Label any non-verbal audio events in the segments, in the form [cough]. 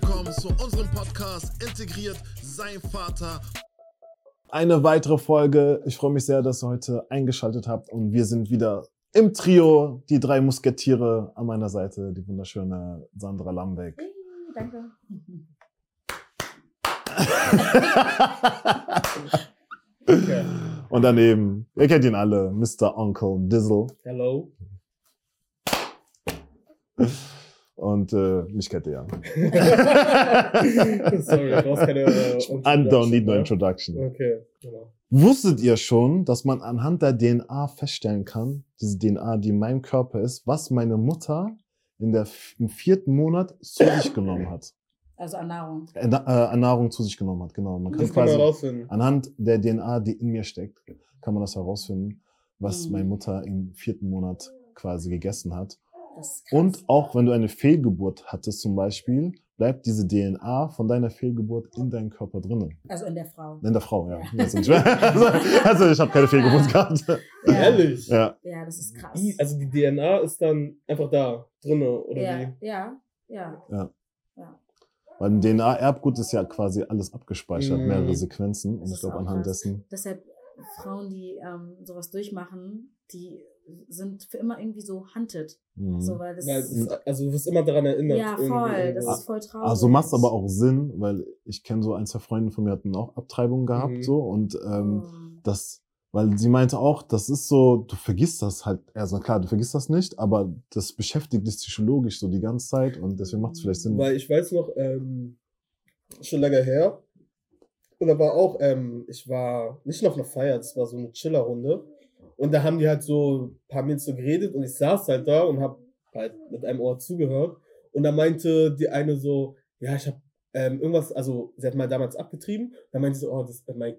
willkommen zu unserem Podcast Integriert sein Vater. Eine weitere Folge. Ich freue mich sehr, dass ihr heute eingeschaltet habt und wir sind wieder im Trio, die drei Musketiere an meiner Seite, die wunderschöne Sandra Lambeck. Hey, danke. Okay. Und daneben, ihr kennt ihn alle, Mr. Uncle Dizzle. Hello. Und äh, mich kennt ihr ja. [laughs] Sorry, du brauchst keine äh, I don't need no introduction. Okay, genau. Wusstet ihr schon, dass man anhand der DNA feststellen kann, diese DNA, die in meinem Körper ist, was meine Mutter in der, im vierten Monat zu sich genommen hat? Also an Nahrung. Äh, äh, an Nahrung zu sich genommen hat, genau. Man kann Das kann man quasi rausfinden. anhand der DNA, die in mir steckt, kann man das herausfinden, was Mhm. meine Mutter im vierten Monat quasi gegessen hat. Und auch wenn du eine Fehlgeburt hattest zum Beispiel, bleibt diese DNA von deiner Fehlgeburt in deinem Körper drinnen. Also in der Frau. In der Frau, ja. Ja. [laughs] Also, also ich habe keine Fehlgeburt gehabt. Ja. Ehrlich? Ja. Ja, das ist krass. Also die DNA ist dann einfach da, drinne, oder ja, wie? ja, ja. Ja. Ja. Weil im DNA-Erbgut ist ja quasi alles abgespeichert, Mhm. mehrere Sequenzen. Und ich glaube, anhand krass. dessen. Deshalb Frauen, die ähm, sowas durchmachen, die sind für immer irgendwie so hunted. Mhm. So, weil das es ist, also du wirst immer daran erinnert. ja, irgendwie voll. Das irgendwo. ist voll traurig. Also macht aber auch Sinn, weil ich kenne so ein, zwei Freunde von mir hatten auch Abtreibungen gehabt, Mhm. so. Und ähm, Oh. das, weil sie meinte auch, das ist so, du vergisst das halt, also klar, du vergisst das nicht, aber das beschäftigt dich psychologisch so die ganze Zeit und deswegen macht es vielleicht Sinn. Weil ich weiß noch, ähm, schon lange her. Und da war auch, ähm, ich war nicht noch auf einer Feier, das war so eine Chillerrunde. Und da haben die halt so ein paar Minuten so geredet und ich saß halt da und hab halt mit einem Ohr zugehört. Und da meinte die eine so, ja, ich hab ähm, irgendwas, also sie hat mal damals abgetrieben. Da meinte sie so, oh, das, äh, mein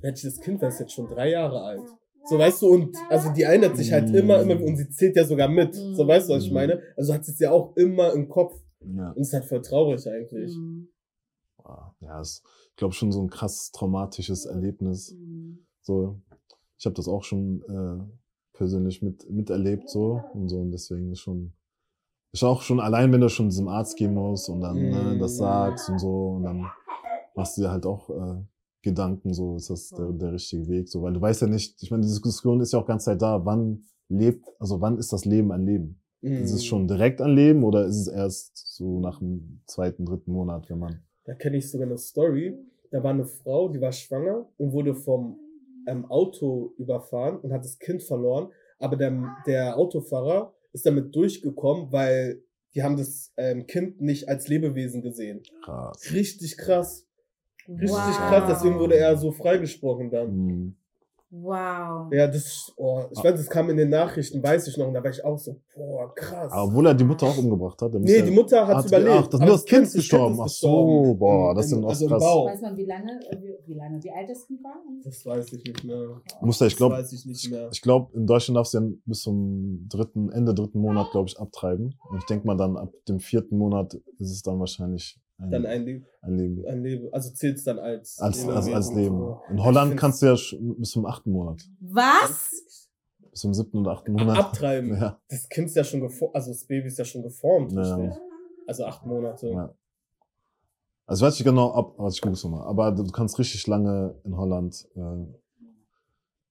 welches Kind, das ist jetzt schon drei Jahre alt. So, weißt du, und also die erinnert sich halt Mm. immer, immer, und sie zählt ja sogar mit. So, weißt du, was ich Mm. meine? Also hat sie es ja auch immer im Kopf. ja, Und ist halt voll traurig eigentlich. Mhm. ja, ist, ich glaube schon so ein krass traumatisches Erlebnis. Mhm. So, ich habe das auch schon äh, persönlich mit miterlebt so und so und deswegen ist schon ist auch schon allein, wenn du schon zum Arzt gehen musst und dann ne, das Mm. sagst und so und dann machst du dir halt auch äh, Gedanken, so ist das der, der richtige Weg, so weil du weißt ja nicht, ich meine, die Diskussion ist ja auch ganz Zeit da, wann lebt, also wann ist das Leben ein Leben? Ist es Mhm. schon direkt ein Leben oder ist es erst so nach dem zweiten, dritten Monat, wenn man Da kenne ich sogar eine Story. Da war eine Frau, die war schwanger und wurde vom ähm, Auto überfahren und hat das Kind verloren. Aber der, der Autofahrer ist damit durchgekommen, weil die haben das ähm, Kind nicht als Lebewesen gesehen. krass. Richtig krass. Richtig wow. krass. Deswegen wurde er so freigesprochen dann. Mhm. Wow. Ja, das, oh, ich weiß, das kam in den Nachrichten, weiß ich noch. Und da war ich auch so, boah, krass. Aber obwohl er die Mutter auch umgebracht hat. nee, die Mutter hat überlebt. ach, das- aber nur das Kind ist gestorben. Ach so, boah, das ist auch also krass. Weiß man, wie lange, äh, wie, wie lange, wie alt das Kind war? Das weiß ich nicht mehr. Muss er, ich Das glaube, weiß ich nicht mehr. ich glaube, in Deutschland darfst du ja bis zum dritten, Ende dritten Monat, glaube ich, abtreiben. Und ich denke mal dann ab dem vierten Monat ist es dann wahrscheinlich ein, Dann ein Leben. ein Leben. Ein Leben. Also zählt es dann als Als, also als Lebewesen. Leben. In Ich Holland kannst du ja schon bis zum achten Monat. Was? Bis zum siebten oder achten Monat. abtreiben. [laughs] Ja. Das Kind ist ja schon geformt, also das Baby ist ja schon geformt, Ja. richtig? Also acht Monate. Ja. Also ich weiß nicht genau ab, aber ich guck's nochmal. Aber du kannst richtig lange in Holland äh,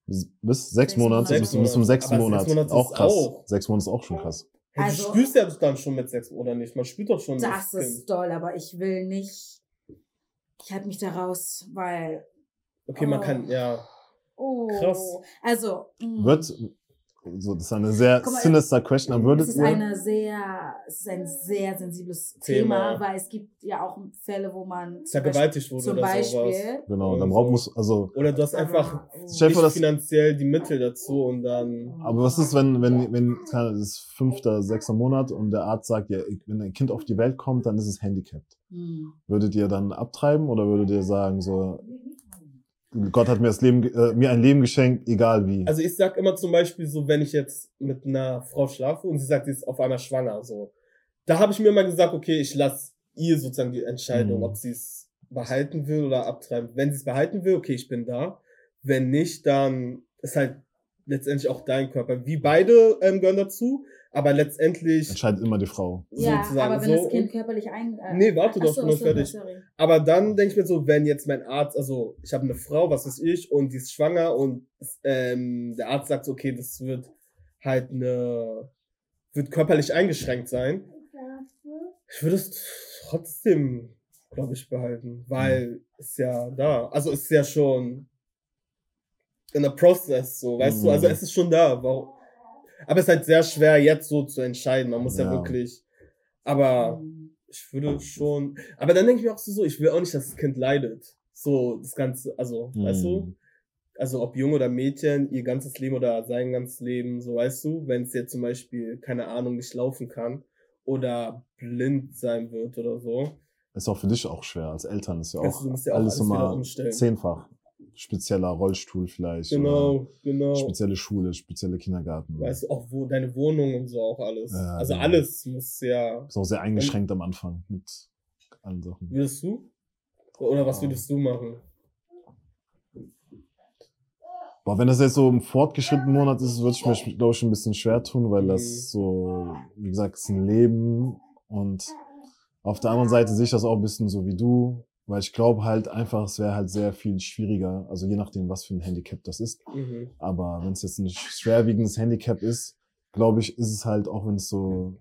bis, sechs Sechs Monate, Monate. bis, bis zum sechsten Aber sechs Monat. Monate auch krass. auch- Sechs Monate ist auch schon krass. Ja, Also- du spürst ja dann schon mit sechs oder nicht? Man spürt doch schon Das das ist Kind. doll, aber ich will nicht. Ich halte mich da raus, weil. Okay, man Oh. kann, ja. Oh. Krass. Also. mh. Wird, so, das ist eine sehr mal, sinister Question, aber würdet Es ist ihr, eine sehr, es ist ein sehr sensibles Thema. Thema, weil es gibt ja auch Fälle, wo man Vergewaltigt wurde zum oder sowas. Beispiel genau, oder dann braucht muss, also, Oder du hast einfach oh. Nicht vor, finanziell die Mittel dazu und dann. aber was ist, wenn, wenn, wenn, das ist fünfter, sechster Monat und der Arzt sagt, ja, wenn ein Kind auf die Welt kommt, dann ist es handicapped. Hm. Würdet ihr dann abtreiben oder würdet ihr sagen, so, Gott hat mir das Leben, äh, mir ein Leben geschenkt, egal wie? Also ich sag immer zum Beispiel so, wenn ich jetzt mit einer Frau schlafe und sie sagt, sie ist auf einmal schwanger, so. Da habe ich mir immer gesagt, okay, ich lasse ihr sozusagen die Entscheidung, Mhm. ob sie es behalten will oder abtreiben. Wenn sie es behalten will, okay, ich bin da. Wenn nicht, dann ist halt letztendlich auch dein Körper. Wie beide ähm, gehören dazu, Aber letztendlich, Entscheidet immer die Frau. Ja, sozusagen aber wenn so. das Kind körperlich ein... Äh, Nee, warte doch, so, ich bin so, fertig. sorry. aber dann denke ich mir so, wenn jetzt mein Arzt, also ich habe eine Frau, was weiß ich, und die ist schwanger und ähm, der Arzt sagt, so, okay, das wird halt eine, wird körperlich eingeschränkt sein. Ich würde es trotzdem, glaube ich, behalten, weil es ja da, also es ist ja schon in der Process, so, weißt du, also Mhm. es ist schon da. Warum? Aber es ist halt sehr schwer, jetzt so zu entscheiden. Man muss ja, Ja. wirklich, aber Mhm. ich würde schon, aber dann denke ich mir auch so, so, ich will auch nicht, dass das Kind leidet. So, das Ganze, also, weißt du? Mhm. Also, ob Junge oder Mädchen, ihr ganzes Leben oder sein ganzes Leben, so, weißt du? Wenn es jetzt zum Beispiel, keine Ahnung, nicht laufen kann oder blind sein wird oder so. Ist auch für dich auch schwer. Als Eltern ist ja auch du musst ja auch alles alles umstellen. zehnfach. Spezieller Rollstuhl vielleicht. Oder Genau, genau. spezielle Schule, spezielle Kindergarten. Weißt du, auch wo deine Wohnung und so auch alles. Ja, also genau. alles muss ja. Ist auch sehr eingeschränkt am Anfang mit allen Sachen. Würdest du? Oder was würdest du machen? Boah, wenn das jetzt so im fortgeschrittenen Monat ist, würde ich mir, glaube ich, ein bisschen schwer tun, weil Mhm. das so, wie gesagt, ist ein Leben und auf der anderen Seite sehe ich das auch ein bisschen so wie du, weil ich glaube halt einfach, es wäre halt sehr viel schwieriger, also je nachdem, was für ein Handicap das ist. Mhm. Aber wenn es jetzt ein schwerwiegendes Handicap ist, glaube ich, ist es halt, auch wenn es so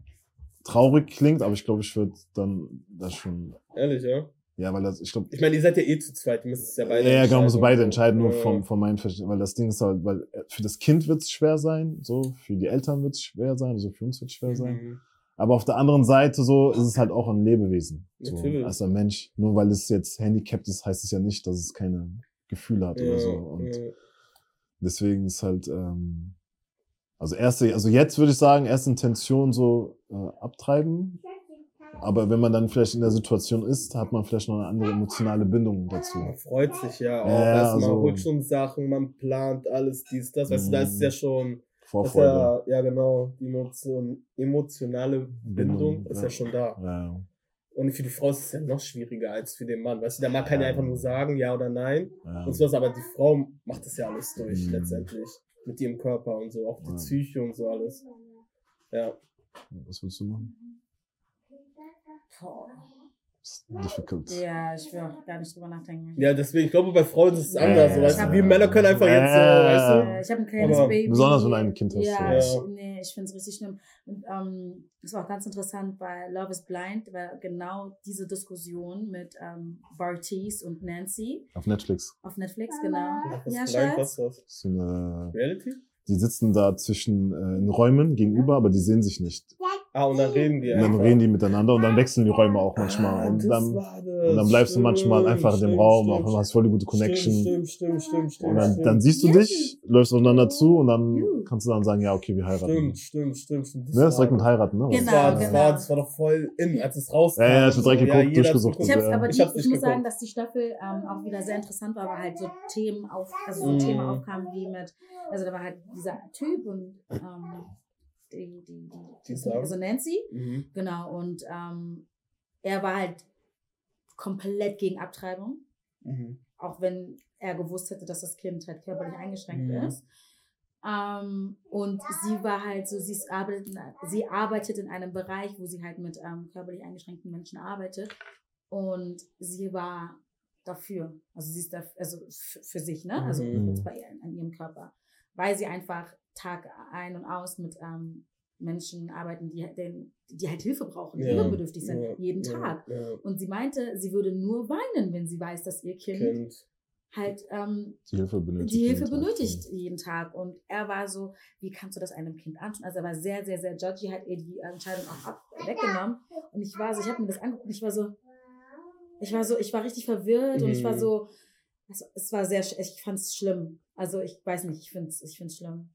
traurig klingt, aber ich glaube, ich würde dann das schon, Ehrlich, ja? ja, weil das, ich glaube, Ich meine, ihr seid ja eh zu zweit, ihr müsst es ja beide ja, ja, genau, muss beide entscheiden, nur Ja. vom, von meinem Verständnis, weil das Ding ist halt, weil für das Kind wird es schwer sein, so, für die Eltern wird es schwer sein, also für uns wird es schwer sein. Mhm. Aber auf der anderen Seite so ist es halt auch ein Lebewesen, so, Natürlich. als ein Mensch. Nur weil es jetzt handicapped ist, heißt es ja nicht, dass es keine Gefühle hat oder so. Und ja. deswegen ist halt, ähm, also erste, also jetzt würde ich sagen, erste Intention so äh, abtreiben. Aber wenn man dann vielleicht in der Situation ist, hat man vielleicht noch eine andere emotionale Bindung dazu. Man freut sich ja auch. Ja, du, man also- holt schon Sachen, man plant alles, dies, das. Weißt du, da ist ja schon. Vorfreude. ja, ja, genau. Die Emotion, emotionale Bindung ist ja. ja schon da. Ja, Und für die Frau ist es ja noch schwieriger als für den Mann. Weißt du, der Mann kann ja Ja. einfach nur sagen, ja oder nein. ja. Und sowas, aber die Frau macht das ja alles durch, Mhm. letztendlich. Mit ihrem Körper und so, auch die. Psyche und so alles. Ja. Was willst du machen? Boah. Difficult. Ja, ich will auch gar nicht drüber nachdenken. Ja, deswegen, ich glaube, bei Frauen ist es Ja, anders. ja, weißt du, wir Männer können einfach jetzt so, Ja. weißt du. Äh, ich habe ein kleines Aber Baby. besonders wenn du ein Kind hast, Ja, ja. ich, nee, ich finde es richtig schlimm. Und ähm, es war auch ganz interessant bei Love is Blind, war genau diese Diskussion mit ähm, Bartiz und Nancy Auf Netflix. auf Netflix, genau. Was Ja, blind, was das? Das ist so eine, Reality? die sitzen da zwischen äh, in Räumen gegenüber, aber die sehen sich nicht. Ah, und dann reden die Und dann einfach. reden die miteinander und dann wechseln die Räume auch manchmal. Ah, Und das dann, war das. und dann bleibst du manchmal Stimmt, einfach in dem stimmt, Raum, stimmt, auch hast voll die gute Connection. Stimmt, stimmt, stimmt, stimmt. Und dann, stimmt. dann siehst du dich, läufst aufeinander zu und dann kannst du dann sagen, ja, okay, wir heiraten. Stimmt, stimmt, stimmt, stimmt. Ne, das direkt mit heiraten, ne? Genau, Das war, das, genau. war, das war doch voll in, als es rauskam. Ja, ja, ich hab direkt geguckt, hat's durchgesucht. Ich, hab's, Ja. aber Ich hab's ich, muss geguckt. sagen, dass die Staffel ähm, auch wieder sehr interessant war, weil halt so Themen auf, also so Mm. Themen aufkamen wie mit, also da war halt dieser Typ und ähm, die, die, die, Die also Nancy, Mhm. genau, und ähm, er war halt komplett gegen Abtreibung, Mhm. auch wenn er gewusst hätte, dass das Kind halt körperlich eingeschränkt Mhm. ist. Ähm, und sie war halt so, sie, arbeitet, in- sie arbeitet in einem Bereich, wo sie halt mit ähm, körperlich eingeschränkten Menschen arbeitet. Und sie war dafür, also sie ist dafür, also für sich, ne? Also Mhm. bei ihr, an ihrem Körper. Weil sie einfach Tag ein und aus mit ähm, Menschen arbeiten, die, den, die halt Hilfe brauchen, die Ja. hilfebedürftig sind, Ja, jeden ja, Tag. Ja. Und sie meinte, sie würde nur weinen, wenn sie weiß, dass ihr Kind, Kind. halt ähm, Die Hilfe benötigt. die Hilfe jeden Tag. benötigt jeden Tag. Und er war so, wie kannst du das einem Kind antun? Also er war sehr, sehr, sehr judgy, hat ihr die Entscheidung auch ab, weggenommen. Und ich war so, ich habe mir das angeguckt und ich war so, ich war so, ich war richtig verwirrt und ich war Mhm. so, es, es war sehr, ich fand es schlimm. Also ich weiß nicht, ich finde es ich find's schlimm.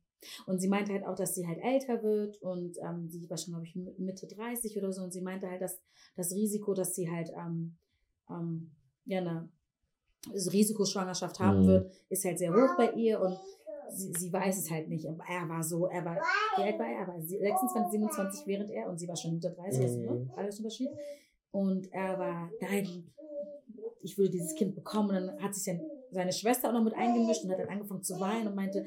Und sie meinte halt auch, dass sie halt älter wird und ähm, sie war schon, glaube ich, Mitte 30 oder so. Und sie meinte halt, dass das Risiko, dass sie halt ähm, ähm, ja, eine Risikoschwangerschaft haben Mhm. wird, ist halt sehr hoch bei ihr und sie, sie weiß es halt nicht. Aber er war so, er war, wie alt war er? Er war 26, 27 während er und sie war schon Mitte 30, also, ne? Mhm. alles Unterschied. Und er war, nein, ich würde dieses Kind bekommen. Und dann hat sich dann seine Schwester auch noch mit eingemischt und hat dann angefangen zu weinen und meinte,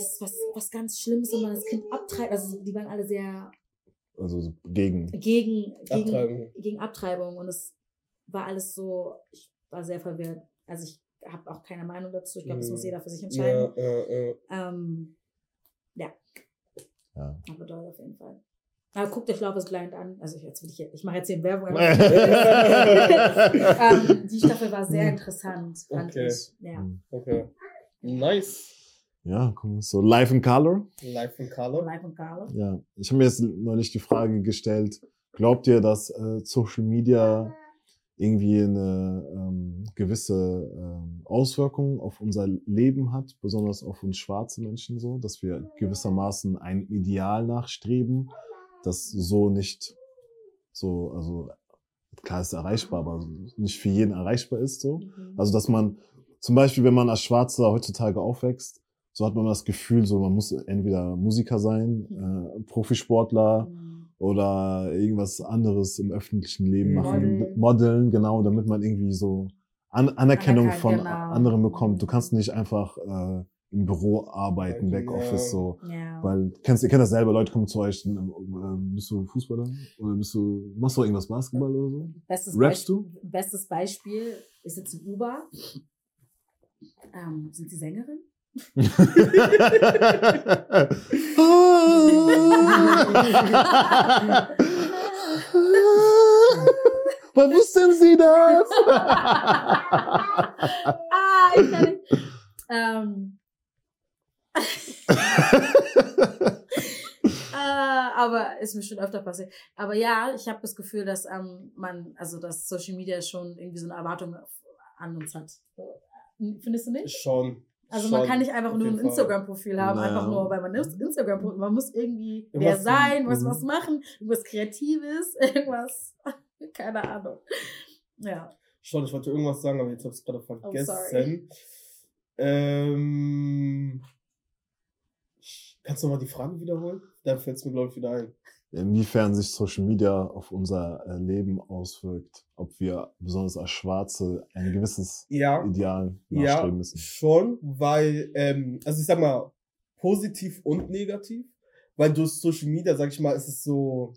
das ist was, was ganz Schlimmes, wenn man das Kind abtreibt. Also die waren alle sehr Also so gegen. gegen, gegen, Abtreibung. gegen Abtreibung und es war alles so, ich war sehr verwirrt. Also ich habe auch keine Meinung dazu. Ich glaube, das Mhm. muss jeder für sich entscheiden. Ja, ja, ja. Ähm, ja, Ja. aber toll auf jeden Fall. Aber guckt euch Love is Blind an. Also ich, jetzt will ich, ich mache jetzt hier Werbung. [laughs] ähm, die Staffel war sehr interessant, fand Okay. ich. Ja. Okay. Nice. Ja, cool. So Life in Color. Live von Carlo. Live und Carlo. Ja, ich habe mir jetzt neulich die Frage gestellt, glaubt ihr, dass äh, Social Media irgendwie eine ähm, gewisse ähm, Auswirkung auf unser Leben hat, besonders auf uns schwarze Menschen so, dass wir gewissermaßen ein Ideal nachstreben, das so nicht so, also klar ist erreichbar, aber nicht für jeden erreichbar ist so. Mhm. Also, dass man zum Beispiel, wenn man als Schwarzer heutzutage aufwächst, so hat man das Gefühl, so man muss entweder Musiker sein, äh, Profisportler Mhm. oder irgendwas anderes im öffentlichen Leben machen, Modeln. modeln, genau, damit man irgendwie so An Anerkennung Anerkannt, von genau. anderen bekommt. Du kannst nicht einfach äh, im Büro arbeiten. Backoffice so. Ja. Weil, kennst, ihr kennt das selber, Leute kommen zu euch, äh, bist du Fußballer? Oder bist du, machst du irgendwas Basketball oder so? Bestes, Rappst Beispiel, bestes Beispiel, ich sitze im Uber. Ähm, sind Sie Sängerin? [laughs] Woher wussten Sie das? [laughs] ah, ich kann nicht. Ähm, [laughs] äh, aber ist mir schon öfter passiert. Aber ja, ich habe das Gefühl, dass ähm, man, also dass Social Media schon irgendwie so eine Erwartung an uns hat. Findest du nicht? Schon. Also schon, man kann nicht einfach nur ein. Instagram-Profil haben, Naja. einfach nur, weil man ist Instagram, man muss irgendwie wer sein, was Mhm. was machen, irgendwas Kreatives, [laughs] irgendwas, keine Ahnung. Ja. Schon, ich wollte irgendwas sagen, aber jetzt habe ich es gerade Oh, vergessen. ähm, kannst du mal die Frage wiederholen? Dann fällt es mir, glaube ich, wieder ein. Inwiefern sich Social Media auf unser äh, Leben auswirkt, ob wir besonders als Schwarze ein gewisses Ja, Ideal ja, nachstreben müssen. schon, weil, ähm, also ich sag mal, positiv und negativ, weil durch Social Media, sag ich mal, ist es so,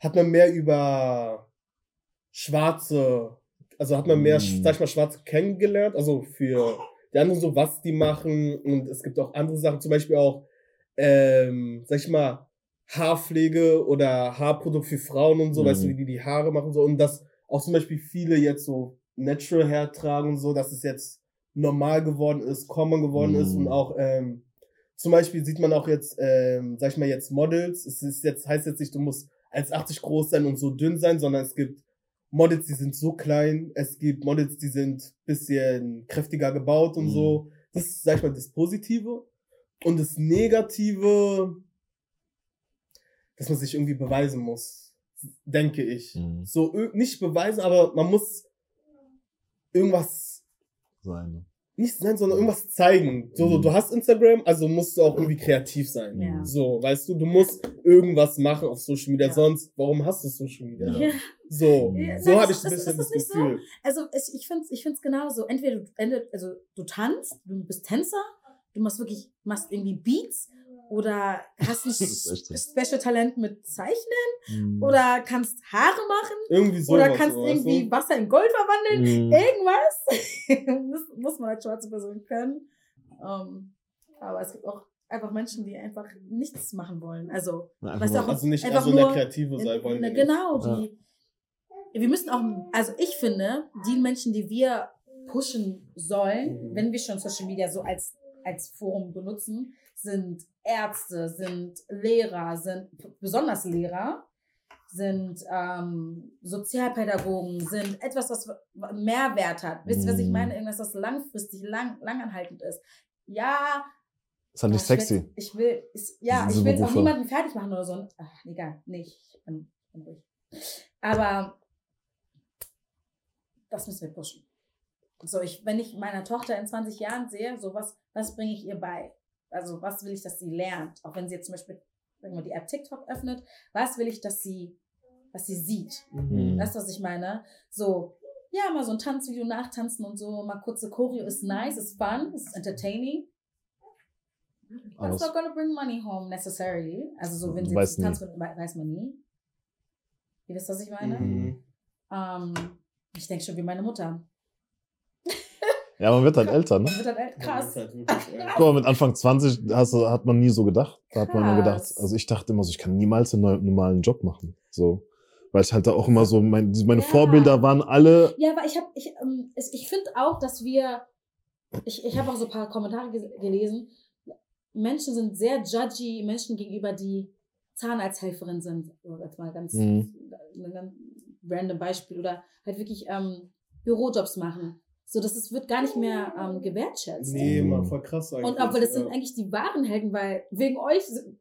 hat man mehr über Schwarze, also hat man mehr, Mm. sag ich mal, Schwarze kennengelernt, also für die anderen so, was die machen und es gibt auch andere Sachen, zum Beispiel auch, ähm, sag ich mal, Haarpflege oder Haarprodukt für Frauen und so, Mhm. weißt du, wie die die Haare machen und so und dass auch zum Beispiel viele jetzt so Natural Hair tragen und so, dass es jetzt normal geworden ist, common geworden ist Mhm. und auch ähm, zum Beispiel sieht man auch jetzt, ähm, sag ich mal jetzt Models, es ist jetzt heißt jetzt nicht, du musst 1,80 groß sein und so dünn sein, sondern es gibt Models, die sind so klein, es gibt Models, die sind bisschen kräftiger gebaut und Mhm. so. Das ist, sag ich mal, das Positive. Und das Negative, dass man sich irgendwie beweisen muss, denke ich. Mhm. So, nicht beweisen, aber man muss irgendwas Sein. ne? nicht sein, sondern irgendwas zeigen. So, so, Mhm. du hast Instagram, also musst du auch irgendwie kreativ sein. Ja. So, weißt du, du musst irgendwas machen auf Social Media, Ja. sonst, warum hast du Social Media? Ja. [laughs] So, Ja, so habe ich ein ist- bisschen ist das das nicht so? Gefühl. Also es, ich finde es ich find's genauso. Entweder du, entweder, also du tanzt, du bist Tänzer, du machst wirklich, machst irgendwie Beats oder hast ein Das ist echt so. Special Talent mit Zeichnen Mhm. oder kannst Haare machen Irgendwie so. oder kannst irgendwie Wasser in Gold verwandeln. Mhm. Irgendwas [laughs] das muss man als schwarze Person können. Ähm, aber es gibt auch einfach Menschen, die einfach nichts machen wollen. Also Na, einfach auch- Also nicht einfach also nur Kreative sein in- wollen. nicht. genau, die. Wir müssen auch, also ich finde, die Menschen, die wir pushen sollen, Mhm. wenn wir schon Social Media so als, als Forum benutzen, sind Ärzte, sind Lehrer, sind besonders Lehrer, sind ähm, Sozialpädagogen, sind etwas, was Mehrwert hat. Wisst ihr, was ich Mhm. meine? Irgendwas, was langfristig, lang, langanhaltend ist. Ja, Ist halt nicht Ach, ich sexy. will- Ich will, ist, ja, ich will auch niemanden fertig machen oder so. Ach, egal, nicht. Ich bin, bin ruhig. Aber das müssen wir pushen. So, ich, wenn ich meiner Tochter in 20 Jahren sehe, so was, was bringe ich ihr bei? Also, was will ich, dass sie lernt? Auch wenn sie jetzt zum Beispiel, sagen wir, die App TikTok öffnet, was will ich, dass sie, was sie sieht? Mhm. Weißt du, was ich meine? So, ja, mal so ein Tanzvideo nachtanzen und so, mal kurze Choreo ist nice, ist fun, ist entertaining. That's Alles. not gonna bring money home necessarily. Also so, wenn sie Weiß jetzt we- weiß man nie. Ihr wisst, was ich meine? Mhm. Ähm, ich denke schon wie meine Mutter. Ja, man wird halt älter, ne? Die wird dann alt- Das krass. halt [laughs] Guck mal, mit Anfang 20 hast, du- hat man nie so gedacht. Da hat man nur gedacht, Krass. also ich dachte immer so, ich kann niemals einen normalen Job machen. So. Weil ich halt da auch immer so, mein, meine Ja. Vorbilder waren alle, Ja, aber ich habe, ich, ähm, ich finde auch, dass wir, ich, ich habe auch so ein paar Kommentare ge- gelesen. Menschen sind sehr judgy Menschen gegenüber, die Zahnarzthelferin sind. So, jetzt mal ganz, Mhm. ein ganz random Beispiel oder halt wirklich ähm, Bürojobs machen. So, das ist, wird gar nicht mehr ähm, gewertschätzt. Nee, man, voll krass eigentlich. Und obwohl das sind ja. eigentlich die wahren Helden, weil wegen euch sind-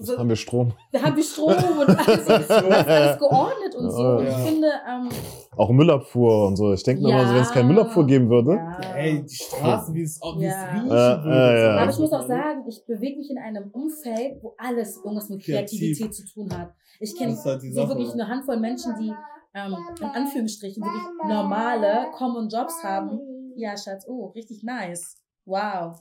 so, haben wir Strom. da haben wir Strom und [laughs] alles, das ist alles geordnet und so. Und Ja. ich finde, ähm, Auch Müllabfuhr und so. Ich denke mir Ja. immer so, wenn es keine Müllabfuhr geben würde. ja. Ey, die Straße, wie es auch wie es riechen würde. ja. Aber ich muss auch sagen, ich bewege mich in einem Umfeld, wo alles irgendwas mit Kreativ. Kreativität zu tun hat. Ich kenne halt so wirklich eine Handvoll Menschen, die ähm, in Anführungsstrichen wirklich normale Common Jobs haben. Ja, Schatz, oh, richtig nice. Wow.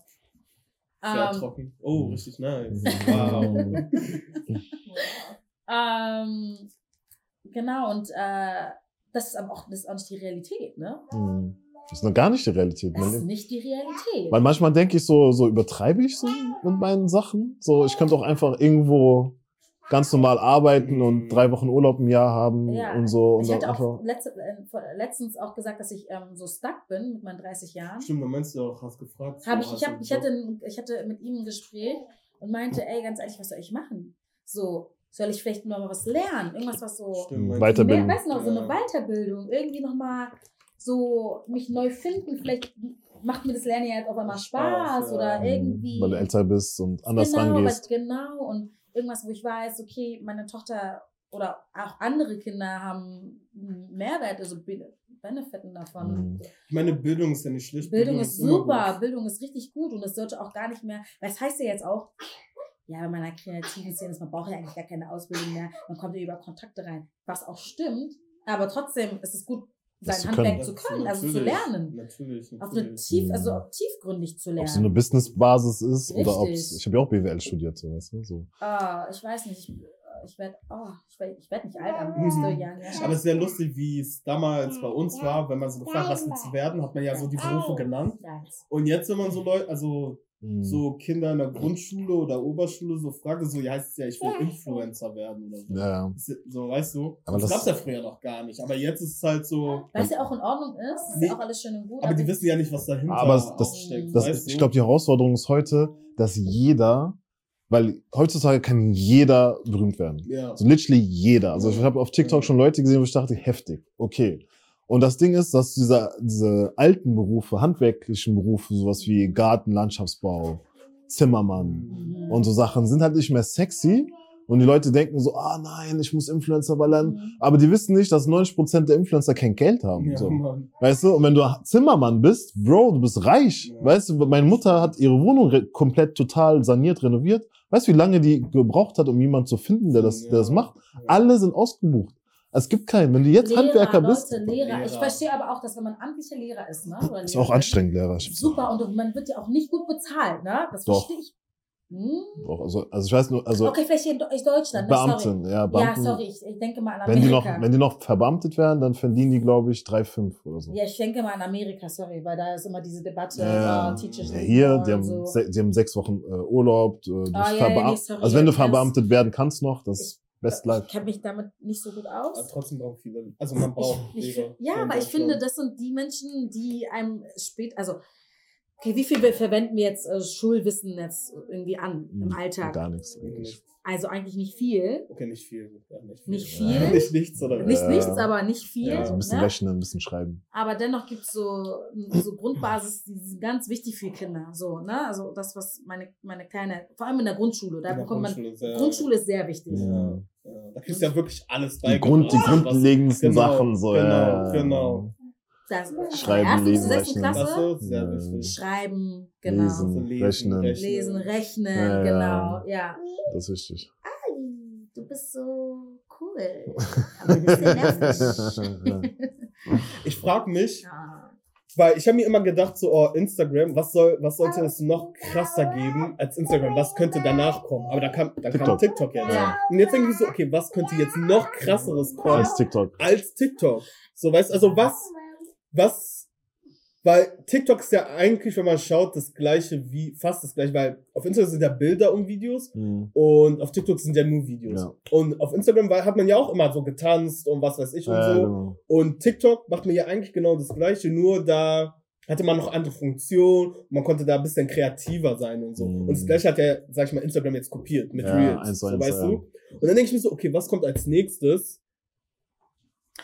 Sehr Ähm, trocken. Oh, richtig nice. Mhm. Wow. [laughs] ähm, genau, und äh, das ist aber auch, das ist auch nicht die Realität, ne? Hm. Das ist noch gar nicht die Realität. Das ist Man, nicht die Realität. weil manchmal denke ich so, so übertreibe ich so mit meinen Sachen. So, ich könnte auch einfach irgendwo ganz normal arbeiten und drei Wochen Urlaub im Jahr haben Ja. und so. Und ich hatte auch letzte, äh, letztens auch gesagt, dass ich ähm, so stuck bin mit meinen 30 Jahren. Stimmt, da meinst du auch, hast gefragt. Hab ich, ich, du hab, ich, hatte, ein- ich hatte mit ihm ein Gespräch und meinte, ey, ganz ehrlich, was soll ich machen? So, soll ich vielleicht nur mal was lernen? Irgendwas, was so Stimmt, Weiterbildung. weißt du noch, so eine. Weiterbildung, irgendwie nochmal so mich neu finden. Vielleicht macht mir das Lernen ja jetzt auf einmal Spaß, Spaß, ja. oder irgendwie. weil du älter bist und anders genau, rangehst. genau, und irgendwas, wo ich weiß, okay, meine Tochter oder auch andere Kinder haben Mehrwert, also Be- Benefiten davon. Mhm. Ich meine, Bildung ist ja nicht schlecht. Bildung ist immer super. Bildung ist richtig gut und es sollte auch gar nicht mehr, weil es heißt ja jetzt auch, ja, bei meiner kreativen Szene ist, man braucht ja eigentlich gar keine Ausbildung mehr, man kommt ja über Kontakte rein, was auch stimmt, aber trotzdem ist es gut, sein zu können. Handwerk zu können, also zu Natürlich, lernen. Natürlich, Auf eine natürlich. tief, Mhm. also tiefgründig zu Ob es so lernen. eine Businessbasis ist oder ob Richtig. ich habe ja auch BWL studiert, so weißt du. So. Ah, ich weiß nicht, ich, ich werde, oh, ich werd, ich werd nicht alt am Mhm. Ja. Aber es ist sehr lustig, wie es damals bei uns war, wenn man so gefragt hat, was willst du werden, hat man ja so die Berufe genannt. Und jetzt, wenn man so Leute, also Mhm. so Kinder in der Grundschule oder Oberschule so fragt, so, ja, heißt es ja, ich will Influencer werden oder so. Ja, So, weißt du? Aber das das- gab's ja früher noch gar nicht. Aber jetzt ist es halt so. Weil es ja auch in Ordnung ist, ist Nee. auch alles schön und gut. Aber die ich- wissen ja nicht, was dahinter Aber das- auch das- steckt. Das, weißt ich glaube, die Herausforderung ist heute, dass jeder, weil heutzutage kann jeder berühmt werden. ja. Also literally jeder. Also ich habe auf TikTok schon Leute gesehen, wo ich dachte, heftig, okay. Und das Ding ist, dass diese, diese alten Berufe, handwerklichen Berufe, sowas wie Garten, Landschaftsbau, Zimmermann und so Sachen, sind halt nicht mehr sexy. Und die Leute denken so, ah nein, ich muss Influencer ballern. Mhm. Aber die wissen nicht, dass 90% der Influencer kein Geld haben. Ja, so. Mann. Weißt du, und wenn du Zimmermann bist, Bro, du bist reich. Ja. Weißt du, meine Mutter hat ihre Wohnung komplett total saniert, renoviert. Weißt du, wie lange die gebraucht hat, um jemanden zu finden, der das, der das Ja. macht? Alle sind ausgebucht. Es gibt keinen. Wenn du jetzt Lehrer, Handwerker Leute, bist, Lehrer. Ich Lehrer. verstehe aber auch, dass wenn man amtlicher Lehrer ist, ne? Oder ist Lehrerin, auch anstrengend, Lehrer. Super, und man wird ja auch nicht gut bezahlt, ne? Das Doch. verstehe ich. Hm? Doch, Also, also ich weiß nur, also Okay, vielleicht hier in Deutschland. ne? Sorry. Beamten, ja, Beamten. Ja, sorry, ich, ich denke mal an Wenn die, noch, Amerika. wenn die noch verbeamtet werden, dann verdienen die, glaube ich, 3,5 oder so. ja, ich denke mal an Amerika, sorry, weil da ist immer diese Debatte, Ja, Teachers ja, hier, die haben, so. se- die haben sechs Wochen äh, Urlaub. Äh, du bist Ah, ja, ja, nee, sorry, also wenn du verbeamtet werden kannst noch, das best Ich life. kenne mich damit nicht so gut Aber aus. trotzdem brauchen viele. Also man braucht Ich, ich, ja, aber ich finde, das sind die Menschen, die einem spät, also, okay, wie viel verwenden wir jetzt äh, Schulwissen jetzt irgendwie an im Alltag? Gar nichts eigentlich. Also eigentlich nicht viel. Okay, nicht viel. Ja, nicht viel. Nicht viel? Ja, [laughs] nicht nichts, oder? Nicht Ja. nichts, aber nicht viel. Ja, Also ein bisschen ne? rechnen, ein bisschen schreiben. Aber dennoch gibt es so, so Grundbasis, die sind ganz wichtig für Kinder. So, ne? Also das, was meine, meine kleine, vor allem in der Grundschule, da In der bekommt man. Grundschule sehr- Grundschule ist sehr wichtig. Ja. Ja, da kriegst du ja wirklich alles Die, Grund, die grundlegendsten Genau, Sachen, so, genau, ja. genau. Das, Schreiben, lesen, rechnen. Klasse. Das ist sehr Ja. Schreiben, genau. Lesen. Lesen, Rechnen. Lesen, rechnen, Ja, genau. Ja. Das ist wichtig. Du bist so cool. [laughs] Aber ein bisschen nervig. [laughs] Ich frage mich, ja. Weil ich habe mir immer gedacht, so, oh, Instagram, was soll, was sollte es noch krasser geben als Instagram? Was könnte danach kommen? Aber da kam, dann kam TikTok. TikTok jetzt. Ja. Und jetzt denke ich so, okay, was könnte jetzt noch krasseres kommen Als TikTok. als TikTok? So, weißt, also was, was, weil TikTok ist ja eigentlich, wenn man schaut, das gleiche wie, fast das gleiche, weil auf Instagram sind ja Bilder und Videos Mhm. und auf TikTok sind ja nur Videos. Ja. Und auf Instagram hat man ja auch immer so getanzt und was weiß ich und Ja, so. genau. Und TikTok macht mir ja eigentlich genau das Gleiche, nur da hatte man noch andere Funktionen, man konnte da ein bisschen kreativer sein und so. Mhm. Und das Gleiche hat ja, sag ich mal, Instagram jetzt kopiert mit Ja, Reels. so, weißt ja. du? Und dann denke ich mir so, okay, was kommt als nächstes?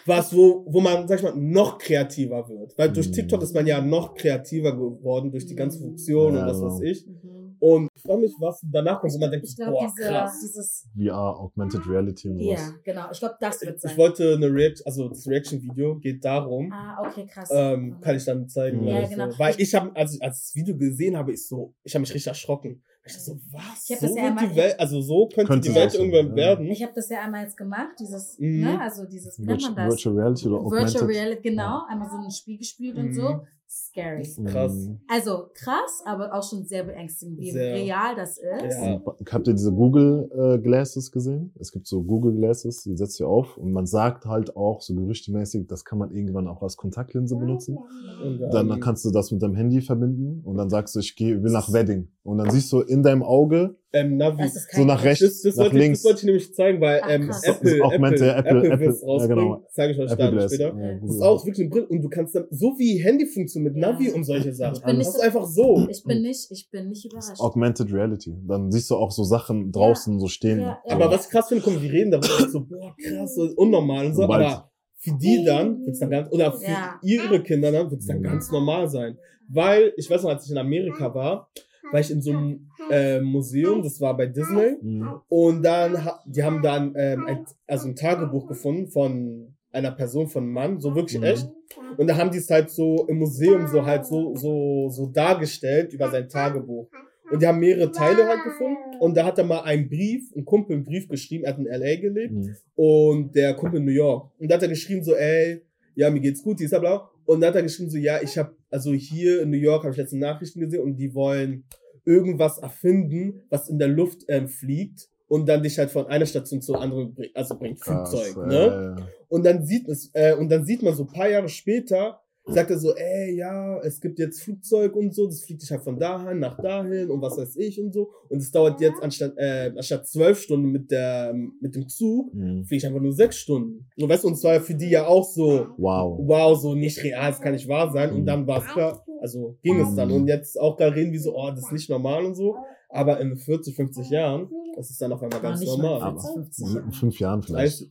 Was, wo, wo man, sag ich mal, noch kreativer wird. Weil durch Mhm. TikTok ist man ja noch kreativer geworden, durch die ganzen Funktionen Ja, und was weiß ich. Mhm. Und ich frage mich, was danach kommt, wo man denkt, Ich glaube, boah, diese, krass. dieses, VR, Augmented Reality und ja, genau. Ich glaube, das wird sein. Ich wollte eine Reaction, also das Reaction-Video geht darum, ah, okay, krass. ähm, kann ich dann zeigen. Ja, gleich genau. So. Weil Ich- ich habe, als ich als das Video gesehen habe, ich so, ich habe mich richtig erschrocken. Ich dachte so, was? Ich hab so das ja einmal- Welt, also so könnte, Könnte die Welt irgendwann ja. werden. Ich habe das ja einmal jetzt gemacht, dieses, Mhm. ne, also dieses, nennt Virtual, man das? Virtual Reality oder Augmented. Virtual Reality, genau. Einmal so ein Spiel gespielt und Mhm. so. Scary. Krass. Also krass, aber auch schon sehr beängstigend, wie Sehr. real das ist. Ja. Habt ihr diese Google äh, Glasses gesehen? Es gibt so Google Glasses, die setzt ihr auf und man sagt halt auch so gerüchtemäßig, das kann man irgendwann auch als Kontaktlinse benutzen. Und, Dann, dann kannst du das mit deinem Handy verbinden und dann sagst du, ich gehe, will nach Wedding. Und dann siehst du in deinem Auge ähm, Navi. So nach rechts, Das, das, nach wollte, ich- links. das wollte ich nämlich zeigen, weil Ach, ähm, krass. Apple, Apple, Apple, Apple- Apple Apple- rausbringen. ja, genau. Zeige ich euch Apple dann später. Ja, Das ist auch wirklich eine Brille und du kannst dann, so wie Handyfunktion mit Ja. Navi und solche Sachen. Ich bin nicht das so- ist einfach so. Ich bin nicht, ich bin nicht überrascht. Augmented Reality. Dann siehst du auch so Sachen draußen so stehen. Ja, ja. Aber was ich krass finde, mal, die reden darüber so, boah, krass, so unnormal und so, Sobald- aber für die dann wird's dann ganz, oder für Ja. ihre Kinder dann wird's dann ganz normal sein. Weil, ich weiß noch, als ich in Amerika war, war ich in so einem äh, Museum, das war bei Disney, Mhm. und dann, die haben dann ähm, ein, also ein Tagebuch gefunden von einer Person, von einem Mann, so wirklich Mhm. echt. Und da haben die es halt so im Museum so halt so, so, so dargestellt über sein Tagebuch. Und die haben mehrere Teile halt gefunden. Und da hat er mal einen Brief, ein Kumpel einen Brief geschrieben, er hat in L.A. gelebt Mhm. und der Kumpel in New York. Und da hat er geschrieben so, ey, ja, mir geht's gut, dies, bla, bla. Und da hat er geschrieben so, ja, ich habe also hier in New York habe ich letzte Nachrichten gesehen und die wollen irgendwas erfinden, was in der Luft ähm, fliegt und dann dich halt von einer Station zur anderen bringt, also bringt Krass, Flugzeug, äh, ne? Und dann sieht es, äh, und dann sieht man so ein paar Jahre später, sagt er so, ey, ja, es gibt jetzt Flugzeug und so, das fliegt dich halt von dahin nach dahin und was weiß ich und so. Und es dauert jetzt anstatt, äh, anstatt zwölf Stunden mit der, mit dem Zug, Mhm. fliege ich einfach nur sechs Stunden. Und weißt du, und zwar für die ja auch so, Wow. wow, so nicht real, das kann nicht wahr sein. Und Mhm. dann war es klar, also ging es dann. Mhm. Und jetzt auch gerade reden wie so, oh, das ist nicht normal und so. Aber in 40, 50 Jahren, das ist dann auf einmal ganz normal. mal Aber 50 in Jahre. fünf Jahren vielleicht.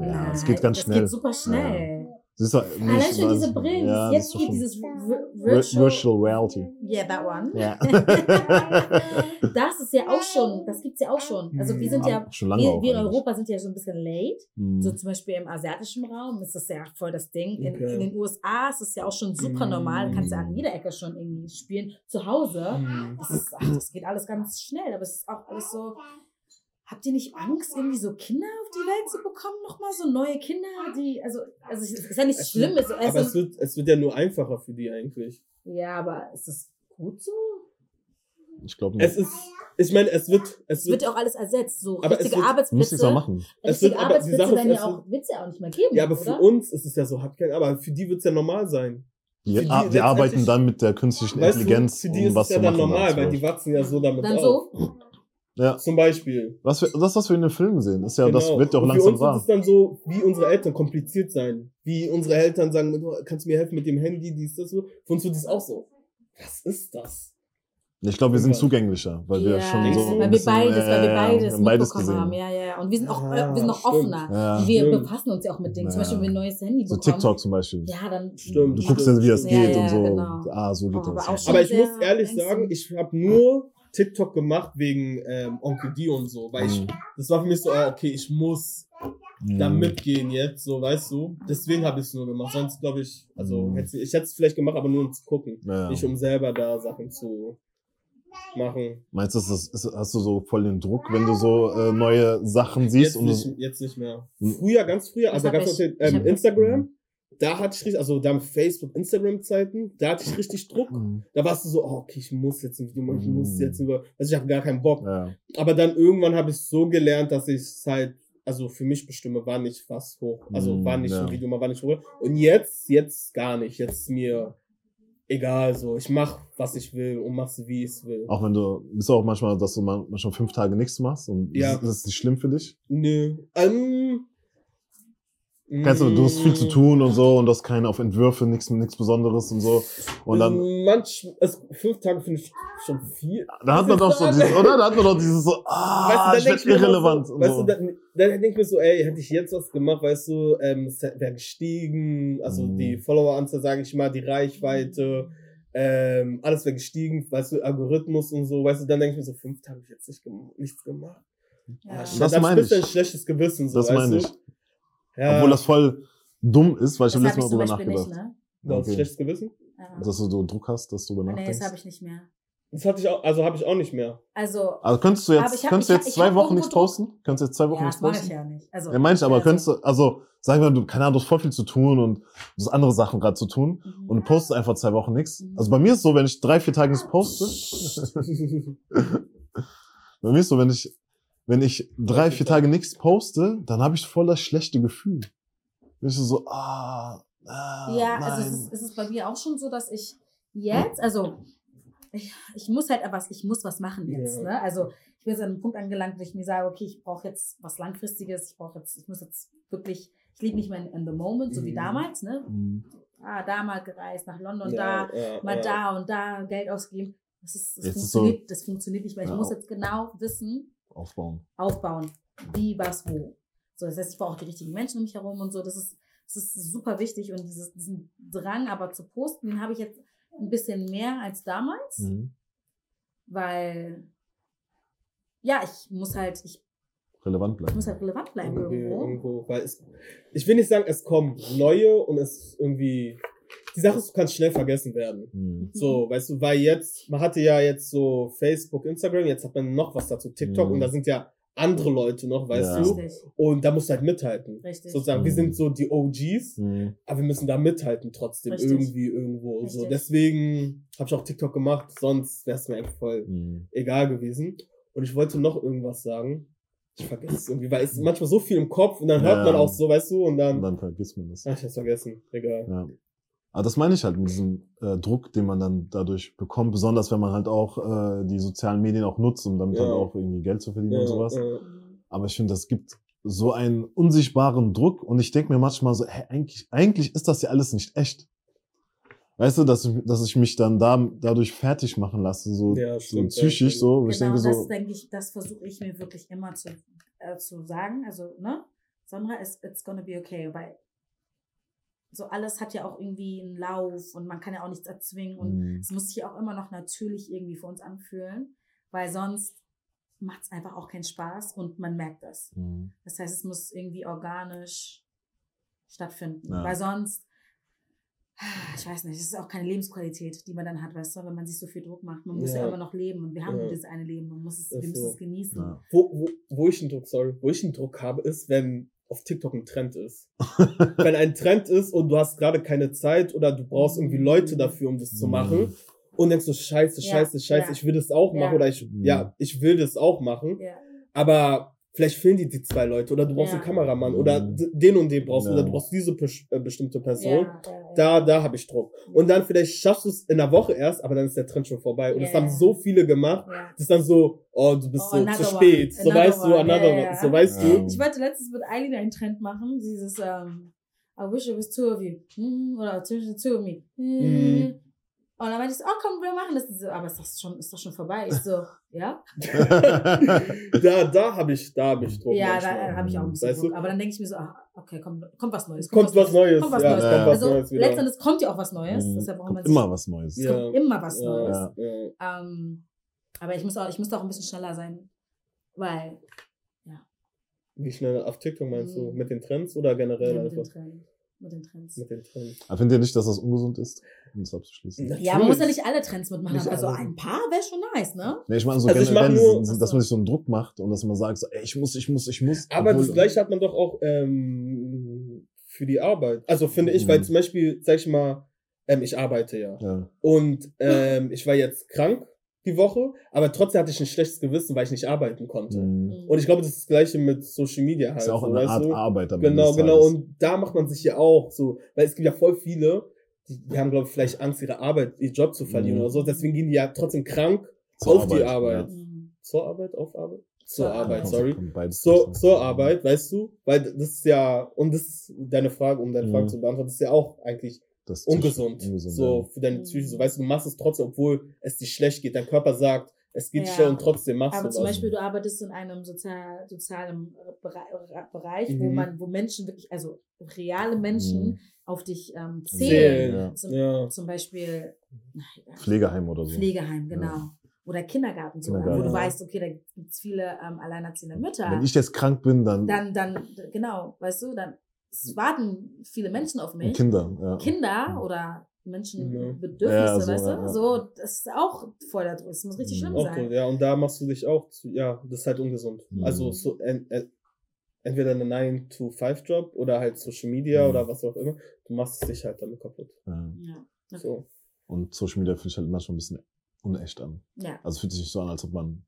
Ja, es geht ganz das schnell. geht super schnell. Siehst du, Allein schon diese Brillen, ja, die das es ist jetzt gibt, schon- dieses Vir- Vir- Virtual, Virtual Reality. Yeah, that one. Ja. [laughs] [laughs] Das ist ja auch schon, das gibt's ja auch schon. Also wir sind ja, schon lange wir, wir in. Europa sind ja so ein bisschen late. Mhm. So zum Beispiel im asiatischen Raum ist das ja voll das Ding. In, Okay. in den USA ist es ja auch schon super normal. Du kannst ja an jeder Ecke schon irgendwie spielen. Zu Hause, Mhm. das, ist, ach, das geht alles ganz schnell. Aber es ist auch alles so. Habt ihr nicht Angst, irgendwie so Kinder auf die Welt zu bekommen? Nochmal so neue Kinder, die, also, also es ist ja nichts Es Schlimmes. Also, Aber es wird, es wird ja nur einfacher für die eigentlich. ja, aber ist das gut so? Ich glaube Es ist, ich meine, es wird, es Es wird wird, ja auch alles ersetzt. So Aber es richtige wird- Arbeitsplätze. muss machen. Es wird- aber die Arbeitsplätze Sache ist, werden ja es auch, wird's ja auch nicht mehr geben. ja, aber für oder? uns ist es ja so, habt kein, aber für die wird es ja normal sein. Die, Für die die arbeiten dann mit der künstlichen Weißt Intelligenz, du, für die um ist was es ja zu dann machen. normal, zum weil die wachsen ja so damit Dann auf. so? Ja. Zum Beispiel. Was wir, das, was wir in den Filmen sehen, ist ja, das Genau. wird ja auch Und für langsam uns wird wahr. es dann so, wie unsere Eltern kompliziert sein. Wie unsere Eltern sagen, "Du, kannst du mir helfen mit dem Handy, dies, das, so. Für uns wird es auch so. Was ist das? Ich glaube, wir sind zugänglicher, weil wir ja, schon so. weil wir beides, weil wir äh, beides, haben beides mitbekommen gesehen. haben. Ja, ja, ja. Und wir sind auch, Ja, äh, wir sind noch stimmt. offener. Ja. Wir Stimmt. befassen uns ja auch mit Dingen. Zum. Beispiel, wenn wir ein neues Handy So bekommen. TikTok zum Beispiel. Ja, dann. Stimmt. Du guckst ja, wie das geht ja, und so. genau. Ah, so geht Oh, aber das. auch schon- Aber ich muss ehrlich ängstlich. sagen, ich habe nur TikTok gemacht wegen ähm, Onkel D und so. Weil ich, Mhm. das war für mich so, ah, okay, ich muss da Mhm. mitgehen jetzt, so, weißt du. Deswegen habe ich es nur gemacht. Sonst glaube ich, also Mhm. hätte, ich hätte es vielleicht gemacht, aber nur um zu gucken. Ja. Nicht um selber da Sachen zu machen. Meinst du, das ist, hast du so voll den Druck, wenn du so äh, neue Sachen siehst? Jetzt und nicht, jetzt nicht mehr. Mhm. Früher, ganz früher, also es ich. Ich ähm, Instagram da hatte ich richtig, also da Facebook, Instagram-Zeiten, da hatte ich richtig Druck. Mhm. Da warst du so, oh, okay, ich muss jetzt ein Video machen, ich muss Mhm. jetzt über, also ich habe gar keinen Bock. Ja. Aber dann irgendwann habe ich so gelernt, dass ich es halt, also für mich bestimme, wann ich was hoch, also Mhm, wann ich ja. ein Video mal, wann ich hoch. Und jetzt, jetzt gar nicht. Jetzt mir egal so. Ich mach, was ich will und mach's, wie ich will. Auch wenn du, bist du auch manchmal, dass du mal- manchmal fünf Tage nichts machst und Ja. ist, ist das nicht schlimm für dich? Nö. Ähm, Kennst du, du hast viel zu mm, tun und so und du hast keine auf Entwürfe, nichts, nichts Besonderes und so. Und dann, Manch, also fünf Tage finde ich schon viel. da hat man doch so dieses, oder? Da hat man doch dieses so, ah, ich denk werde mir immer irrelevant. So, und weißt so. du, dann, dann denke ich mir so, ey, hätte ich jetzt was gemacht, weißt du, ähm, es wäre gestiegen, also Mhm. die Followeranzahl, sage ich mal, die Reichweite, ähm, alles wäre gestiegen, weißt du, Algorithmus und so, weißt du, dann denke ich mir so, fünf Tage hab ich jetzt nicht nichts gemacht. Ja. Ah, Das meine ein ich. schlechtes Gewissen, so, das weißt meine du? Ich. Ja, Obwohl das voll dumm ist, weil ich Das habe habe letztes ich Mal drüber nicht, nachgedacht. ne? du hast Okay. schlechtes Gewissen? Ja. Dass du so Druck hast, dass du darüber Nee, das nachdenkst. habe ich nicht mehr. Das hatte ich auch, also habe ich auch nicht mehr. Also, Also könntest du jetzt, ich hab- könntest du ich hab- jetzt ich zwei Wochen Druck. posten? Könntest du jetzt zwei Wochen ja, nichts das mache ich posten? ja nicht. Also, Ja, manche, aber also, könntest du, also, sagen wir, du, keine Ahnung, du hast voll viel zu tun und du hast andere Sachen gerade zu tun Mhm. und du postest einfach zwei Wochen nichts. Mhm. Also bei mir ist so, wenn ich drei, vier Tage nichts poste, [laughs] [laughs] bei mir ist so, wenn ich, wenn ich drei, vier Tage nichts poste, dann habe ich voll das schlechte Gefühl. Bin ich so, ah, ah Ja, nein. also es ist, es ist bei mir auch schon so, dass ich jetzt, also ich, ich muss halt was, ich muss was machen jetzt. Ja. Ne? Also ich bin jetzt an einem Punkt angelangt, wo ich mir sage, okay, ich brauche jetzt was Langfristiges, ich brauche jetzt, ich muss jetzt wirklich, ich lebe nicht mehr in, in the moment, so wie Mhm. damals, ne? Mhm. Ah, da mal gereist, nach London, Ja, da, mal da und da Geld ausgeben. Das, ist, das, funktioniert, das funktioniert nicht, weil ich muss jetzt genau wissen, aufbauen. aufbauen, wie, was, wo. So, das heißt, ich brauche auch die richtigen Menschen um mich herum und so. Das ist, das ist super wichtig und dieses, diesen Drang aber zu posten, den habe ich jetzt ein bisschen mehr als damals, Mhm. weil ja, ich muss halt, ich Relevant bleiben. muss halt relevant bleiben irgendwo. irgendwo, weil es, ich will nicht sagen, es kommen neue und es irgendwie, die Sache ist, du kannst schnell vergessen werden. Mhm. So, weißt du, weil jetzt, man hatte ja jetzt so Facebook, Instagram, jetzt hat man noch was dazu, TikTok Mhm. und da sind ja andere Leute noch, weißt Ja. du? Richtig, Und da musst du halt mithalten. richtig. Sozusagen, wir Mhm. sind so die OGs, Mhm. aber wir müssen da mithalten trotzdem, Richtig. irgendwie, irgendwo. So, Richtig. deswegen habe ich auch TikTok gemacht, sonst wäre es mir eigentlich voll Mhm. egal gewesen. Und ich wollte noch irgendwas sagen. Ich vergesse es irgendwie, weil es ist manchmal so viel im Kopf und dann hört Ja. man auch so, weißt du, und Und dann. dann vergisst man das. Ach, ich hab's vergessen. Egal. Ja. Aber das meine ich halt mit diesem äh, Druck, den man dann dadurch bekommt, besonders wenn man halt auch äh, die sozialen Medien auch nutzt, um damit Ja. halt auch irgendwie Geld zu verdienen Ja, und sowas. ja. Aber ich finde, das gibt so einen unsichtbaren Druck und ich denke mir manchmal so, hey, eigentlich, eigentlich ist das ja alles nicht echt. Weißt du, dass ich, dass ich mich dann da, dadurch fertig machen lasse, so, Ja, so stimmt, psychisch, so, wo ich Genau, denke das so, denke ich, das versuche ich mir wirklich immer zu, äh, zu sagen. Also, ne? Sandra, it's, it's gonna be okay, weil so alles hat ja auch irgendwie einen Lauf und man kann ja auch nichts erzwingen und mm, es muss sich auch immer noch natürlich irgendwie für uns anfühlen, weil sonst macht es einfach auch keinen Spaß und man merkt das. mm, Das heißt, es muss irgendwie organisch stattfinden, Ja. weil sonst, ich weiß nicht, es ist auch keine Lebensqualität, die man dann hat, weißt du, wenn man sich so viel Druck macht. Man muss ja, Ja. immer noch leben und wir haben Ja. nur dieses eine Leben, man muss es, wir müssen so. es genießen. Wo, wo, wo ich einen Druck, sorry, wo ich einen Druck habe, ist, wenn auf TikTok ein Trend ist. [laughs] wenn ein Trend ist und du hast gerade keine Zeit oder du brauchst irgendwie Leute dafür, um das zu Mhm. machen. Und denkst du, scheiße, Ja, scheiße, scheiße, ja. ich will das auch Ja. machen oder ich, Mhm. ja, ich will das auch machen. Ja. Aber vielleicht fehlen die die zwei Leute oder du brauchst Ja. einen Kameramann oder Mhm. den und den brauchst du Ja. oder du brauchst diese äh, bestimmte Person. Ja, ja, ja. Da, da habe ich Druck. Und dann vielleicht schaffst du es in einer Woche erst, aber dann ist der Trend schon vorbei. Und das Ja. haben so viele gemacht. Ja. Das ist dann so, oh, du bist Oh, so another zu one. spät. So Another weißt du, one. another Ja, one. ja. So weißt Ja. du. Ich wollte letztens mit Eileen einen Trend machen, dieses ähm, I wish it was two of you. Hm, Oder zwischen two of me. Hm. Mhm. Und dann meinte ich so, oh komm, wir machen das. So, aber ist das schon, ist doch schon vorbei. Ich so, [laughs] ja? da, da habe ich, da habe ich Druck. ja, manchmal. da habe ich auch ein bisschen Weißt du? Druck. Aber dann denke ich mir so, ah, okay, kommt, kommt was Neues. Kommt was Neues. Kommt was ja, Neues. es kommt was Also Neues wieder. letztendlich kommt ja auch was Neues. Mhm. Deshalb braucht man immer was Neues. es Ja. kommt immer was Ja. Neues. Ja. Ähm, aber ich muss, auch, ich muss auch ein bisschen schneller sein. Weil, Wie schnell auf TikTok meinst du? Mhm. Mit den Trends oder generell ja, mit, den einfach? Trends, mit den Trends. Mit den Trends. Aber findet ihr nicht, dass das ungesund ist? Um das abzuschließen. Ja. Ja, man muss ja Natürlich. nicht alle Trends mitmachen. Nicht also alle. ein paar wäre schon nice, ne? Nee, ich meine so Also generell, mach nur- diesen- dass man sich so einen Druck macht und dass man sagt, so, ey, ich muss, ich muss, ich muss. Aber obwohl- das gleiche hat man doch auch ähm, für die Arbeit. Also finde ich, weil Mhm. zum Beispiel, sag ich mal, ähm, ich arbeite ja. Ja. Und ähm, ich war jetzt krank die Woche, aber trotzdem hatte ich ein schlechtes Gewissen, weil ich nicht arbeiten konnte. Mhm. Und ich glaube, das ist das gleiche mit Social Media halt. Ist ja auch eine weißt Art du? Arbeit am Genau, genau. Und da macht man sich ja auch so, weil es gibt ja voll viele, die, die haben, glaube ich, vielleicht Angst, ihre Arbeit, ihren Job zu verlieren Mhm. oder so. Deswegen gehen die ja trotzdem krank Zur auf die Arbeit. Mhm. Zur Arbeit, auf Arbeit? Zur Zur Arbeit, Arbeit. sorry. Zur, zur Arbeit, weißt du? Weil das ist ja, und das ist deine Frage, um deine Frage Mhm. zu beantworten, das ist ja auch eigentlich Das ist ungesund. ungesund, so ja. für deine Mhm. Psyche. So, weißt du, du machst es trotzdem, obwohl es dir schlecht geht. Dein Körper sagt, es geht Ja. schlecht und trotzdem machst Aber du zum was. Beispiel, du arbeitest in einem sozial, sozialen Bereich, Bereich wo Mhm. man, wo Menschen wirklich, also reale Menschen Mhm. auf dich ähm, Zählen. zählen. Ja. Zum, Ja. zum Beispiel. Pflegeheim oder so. Pflegeheim, genau. Oder Kindergarten sogar, Kindergarten. wo du Ja. weißt, okay, da gibt es viele ähm, alleinerziehende Mütter. Wenn ich jetzt krank bin, dann, dann, dann, genau, weißt du, dann es warten viele Menschen auf mich. Kinder. Ja. Kinder oder Menschen Ja. so, weißt du? ja, ja. So, das ist auch voll da drin. Das muss richtig Mhm. schlimm sein. gut, ja, und da machst du dich auch, zu, ja, das ist halt ungesund. Mhm. Also so, en, en, entweder eine 9-to-5-Job oder halt Social Media Mhm. oder was auch immer. Du machst dich halt damit kaputt. Ja. Ja. Okay. So. Und Social Media fühlt sich halt manchmal ein bisschen unecht an. Ja. Also es fühlt sich nicht so an, als ob man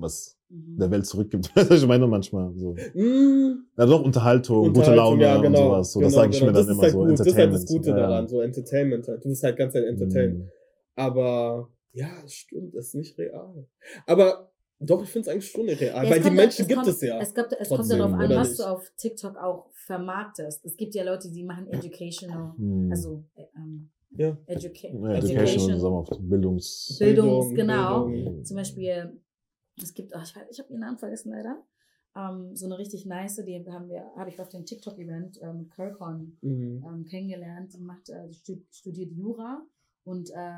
was Mhm. der Welt zurückgibt. [laughs] Weißt du, ich meine manchmal so. Mm, Ja, doch Unterhaltung, gute Unterhaltung, Laune ja, und genau, sowas. So, das genau, sage ich genau. mir dann das ist immer halt so. gut. Das ist halt das Entertainment. Gute Ja, daran, so Entertainment halt. Du bist halt ganz halt entertained. Mhm. Aber ja, das stimmt, das ist nicht real. Aber doch, ich finde es eigentlich schon real. Ja, weil es die kommt- Menschen es gibt kommt, es ja. Es, kommt, es kommt Trotzdem, darauf an, was nicht? du auf TikTok auch vermarktest. Es gibt ja Leute, die machen educational, Mhm. also äh, ähm, ja. educa ja, Education, sagen wir auf Bildungs... Bildungs, Bildung, genau. Bildung. Zum Beispiel, es gibt, ach, ich, weiß- ich habe ihren Namen vergessen leider. Ähm, so eine richtig nice, die haben wir, habe ich auf dem TikTok-Event äh, mit Kirkon Mhm. ähm, kennengelernt. Die macht, äh, die stu- studiert Jura und äh,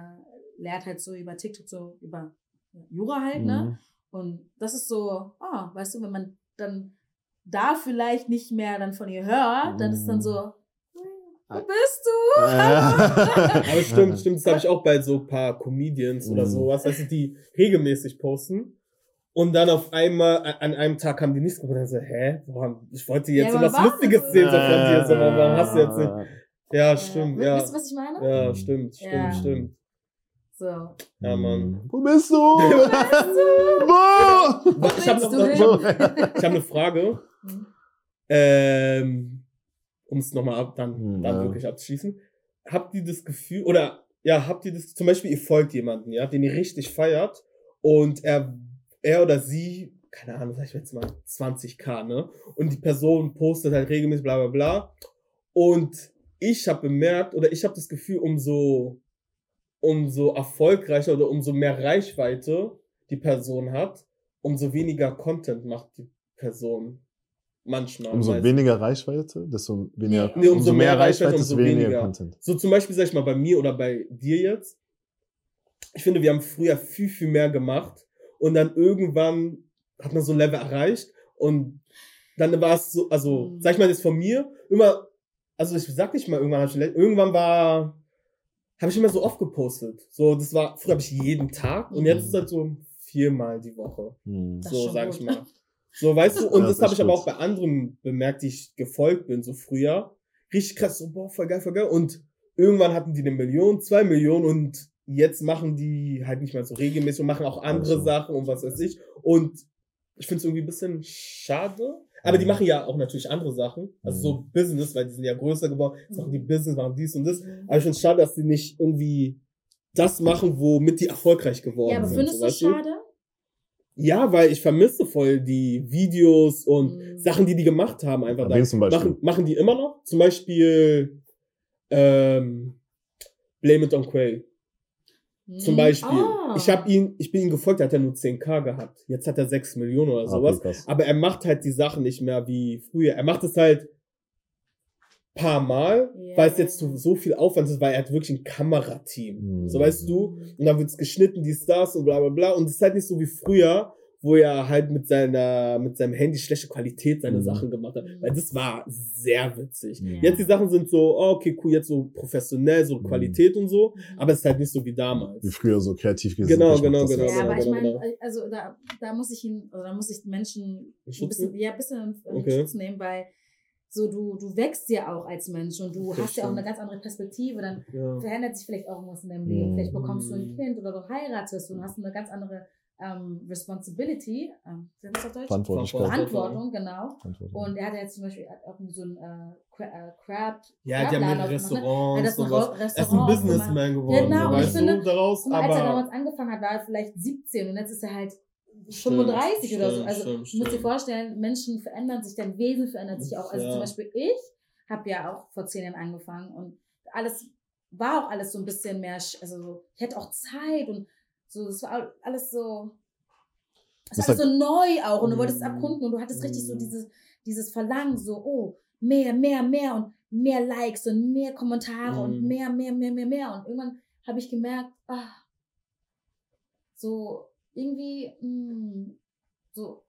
lehrt halt so über TikTok so über ja, Jura halt, ne? Mhm. Und das ist so, ah, weißt du, wenn man dann da vielleicht nicht mehr dann von ihr hört, dann ist dann so, wo bist du? [laughs] Aber stimmt, stimmt, das habe ich auch bei so ein paar Comedians oder Mhm. sowas, weißt du, die regelmäßig posten. Und dann auf einmal, an einem Tag haben die nichts gemacht. Und dann so, hä? Warum? Ich wollte jetzt Ja, so was Lustiges sehen, so von dir. So, warum hast du jetzt nicht? Ja, stimmt, ja. Weißt du, was ich meine? Ja, stimmt, stimmt, Ja. stimmt. So. Ja, Mann. Wo bist du? Wo Wo? Ich habe noch, du hab, ich hab eine Frage. Hm. Ähm, um es nochmal ab, dann, Hm, dann ja. wirklich abzuschließen. Habt ihr das Gefühl, oder ja, habt ihr das, zum Beispiel, ihr folgt jemanden, ja, den ihr richtig feiert und er, er oder sie, keine Ahnung, sag ich jetzt mal 20k, ne? Und die Person postet halt regelmäßig bla bla bla. Und ich habe bemerkt, oder ich habe das Gefühl, umso, umso erfolgreicher oder umso mehr Reichweite die Person hat, umso weniger Content macht die Person manchmal. Umso Weil- weniger Reichweite, desto weniger. Nee, umso, mehr Reichweite, umso desto weniger, weniger. Content. So zum Beispiel, sag ich mal, bei mir oder bei dir jetzt. Ich finde, wir haben früher viel, viel mehr gemacht und dann irgendwann hat man so ein Level erreicht und dann war es so, also, Mhm. sag ich mal jetzt von mir, immer, also ich sag nicht mal irgendwann, hab ich irgendwann war, habe ich immer so oft gepostet. So, das war, früher habe ich jeden Tag und jetzt Mhm. ist halt so viermal die Woche. Hm. Das So, sag gut. ich mal. So, weißt du, [laughs] und Ja, das das habe ich aber auch bei anderen bemerkt, die ich gefolgt bin, so früher. Richtig krass, so, boah, voll geil, voll geil. Und irgendwann hatten die eine Million, zwei Millionen und jetzt machen die halt nicht mehr so regelmäßig und machen auch andere Also. Sachen und was weiß ich. Und ich finde es irgendwie ein bisschen schade. Aber die Mhm. machen ja auch natürlich andere Sachen. Also so Business, weil die sind ja größer geworden. Jetzt machen die Business, machen dies und das. Aber ich finde es schade, dass die nicht irgendwie das machen, womit die erfolgreich geworden Ja, aber sind. findest so, du schade? Ja, weil ich vermisse voll die Videos und Mhm. Sachen, die die gemacht haben, einfach da. Zum Beispiel? Machen, machen die immer noch? Zum Beispiel ähm, Blame It on Quay. Zum Mhm. Beispiel. Ah. Ich hab ihn, ich bin ihm gefolgt, der hat ja nur 10k gehabt. Jetzt hat er 6 Millionen oder Ah, sowas. krass. Aber er macht halt die Sachen nicht mehr wie früher. Er macht es halt paar Mal, Ja. weil es jetzt so, so viel Aufwand ist, weil er hat wirklich ein Kamerateam. Mhm. So weißt du, und dann wird's geschnitten, die Stars und bla bla bla. Und es ist halt nicht so wie früher, wo er halt mit seiner, mit seinem Handy schlechte Qualität seine Mhm. Sachen gemacht hat. Weil das war sehr witzig. Mhm. Jetzt die Sachen sind so, oh, okay, cool, jetzt so professionell, so Mhm. Qualität und so, Mhm. aber es ist halt nicht so wie damals. Wie früher so kreativ gewesen. Genau, ich genau, genau, jetzt. Ja, aber ich genau, meine, genau. also da, da muss ich ihn, oder da muss ich Menschen ein bisschen, ja, ein bisschen in Okay. Schutz nehmen, weil so du, du wächst ja auch als Mensch und du Das hast ja auch stimmt. eine ganz andere Perspektive. Dann Ja. verändert sich vielleicht auch irgendwas in deinem Leben. Mhm. Vielleicht bekommst du ein Mhm. Kind oder du heiratest und hast eine ganz andere ähm, Responsibility. Ähm, wie heißt das auf Deutsch? Verantwortlichkeit. Verantwortung, genau. Verantwortung. Und er hat jetzt zum Beispiel auch so ein äh, äh, Crab. Ja, die haben Ja, ein. Ro- Er ist ein Restaurant Businessman geworden, Genau, und ich weißt finde- du, daraus, mal, als er damals angefangen hat, war er vielleicht 17 und jetzt ist er halt Stimmt, 35 oder so. stimmt, Also stimmt, du musst dir stimmt. vorstellen, Menschen verändern sich, dein Wesen verändert sich auch. Also Ja. zum Beispiel ich habe ja auch vor zehn Jahren angefangen und alles war auch alles so ein bisschen mehr, also so, ich hatte auch Zeit und so, es war alles so, es Das war alles hat- so neu auch und du wolltest es Mm. abkunden und du hattest richtig so dieses, dieses Verlangen, so, oh, mehr, mehr, mehr und mehr Likes und mehr Kommentare und Mm. mehr, mehr, mehr, mehr, mehr. Und irgendwann habe ich gemerkt, ah, so irgendwie, mm, so,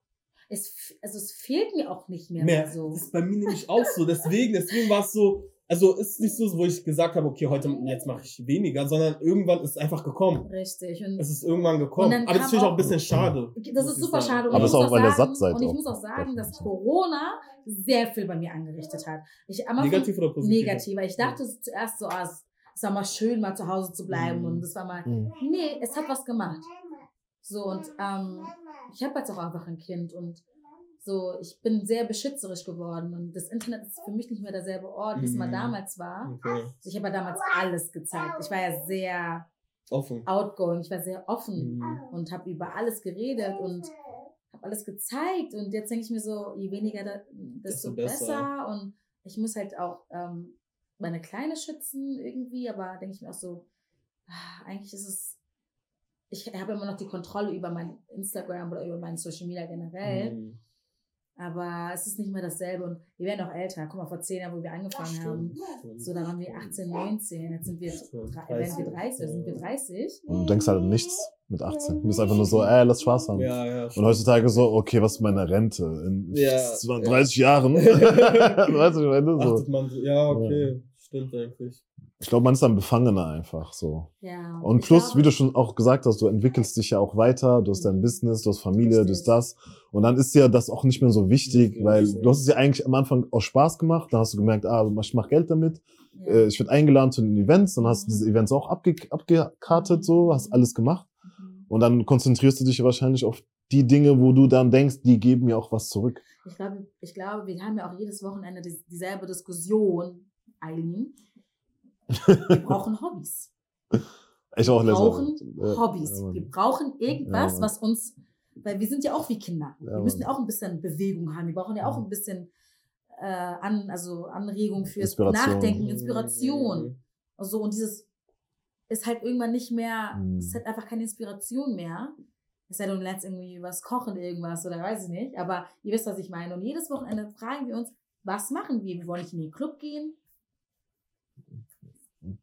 es, also es fehlt mir auch nicht mehr, mehr. so. Das ist bei mir nämlich auch so. Deswegen, deswegen war es so, also ist nicht so, wo ich gesagt habe, okay, heute, jetzt mache ich weniger, sondern irgendwann ist es einfach gekommen. Richtig. Und Es ist irgendwann gekommen. Aber das finde ich auch ein bisschen schade. Das ist super schade. Und Aber ich es ist muss auch, sagen, satt seid Und ich muss auch sagen, dass Corona sehr viel bei mir angerichtet hat. Ich, Negativ oder positiv? Negativ. weil Ich dachte zuerst so, ah, es es war mal schön, mal zu Hause zu bleiben. Mhm. Und das war mal. Mhm. Nee, es hat was gemacht. So, und ähm, ich habe jetzt auch einfach ein Kind und so, ich bin sehr beschützerisch geworden. Und das Internet ist für mich nicht mehr derselbe Ort, wie es mal Mhm. damals war. Okay. Also ich habe ja damals alles gezeigt. Ich war ja sehr Offen. outgoing, ich war sehr offen Mhm. und habe über alles geredet und habe alles gezeigt. Und jetzt denke ich mir so, je weniger, da, desto, Desto besser. besser. Und ich muss halt auch ähm, meine Kleine schützen irgendwie, aber denke ich mir auch so, ah, eigentlich ist es, ich habe immer noch die Kontrolle über mein Instagram oder über mein Social Media generell. Mhm. Aber es ist nicht mehr dasselbe und wir werden auch älter. Guck mal, vor zehn Jahren, wo wir angefangen haben, so da waren wir 18, 19, jetzt sind wir, Stimmt, drei- werden wir 30, oder sind wir 30. Und du denkst halt an nichts mit 18. Du bist einfach nur so, ey, lass Spaß haben. Ja, ja. Und heutzutage so, okay, was ist meine Rente? In Ja, 30 Jahren? [laughs] [laughs] weißt du, wenn du so. Achtet man so, ja, okay. Stimmt eigentlich. Ich glaube, man ist dann befangener einfach so. Ja. Und plus, glaube- wie du schon auch gesagt hast, du entwickelst dich ja auch weiter, du hast dein Business, du hast Familie, du hast das. Und dann ist ja das auch nicht mehr so wichtig, Richtig, weil du hast es ja eigentlich am Anfang aus Spaß gemacht, dann hast du gemerkt, ah, ich mach Geld damit, Ja. äh, ich werde eingeladen zu den Events, dann hast du Mhm. diese Events auch abge abgekartet, so, hast alles gemacht. Mhm. Und dann konzentrierst du dich wahrscheinlich auf die Dinge, wo du dann denkst, die geben mir auch was zurück. Ich glaube, ich glaube, wir haben ja auch jedes Wochenende dies- dieselbe Diskussion, Eileen. Wir [laughs] brauchen Hobbys. Ich auch Wir brauchen. Äh, Hobbys. ja. Wir brauchen irgendwas, Ja, was uns, weil wir sind ja auch wie Kinder. Ja, wir müssen ja auch ein bisschen Bewegung haben. Wir brauchen ja auch ein bisschen äh, an, also Anregung fürs Inspiration. Nachdenken, Inspiration. Mhm. Also, und dieses ist halt irgendwann nicht mehr, Mhm. es hat einfach keine Inspiration mehr. Es sei denn, du lernst irgendwie was kochen, irgendwas oder weiß ich nicht. Aber ihr wisst, was ich meine. Und jedes Wochenende fragen wir uns, was machen wir? Wir wollen nicht in den Club gehen.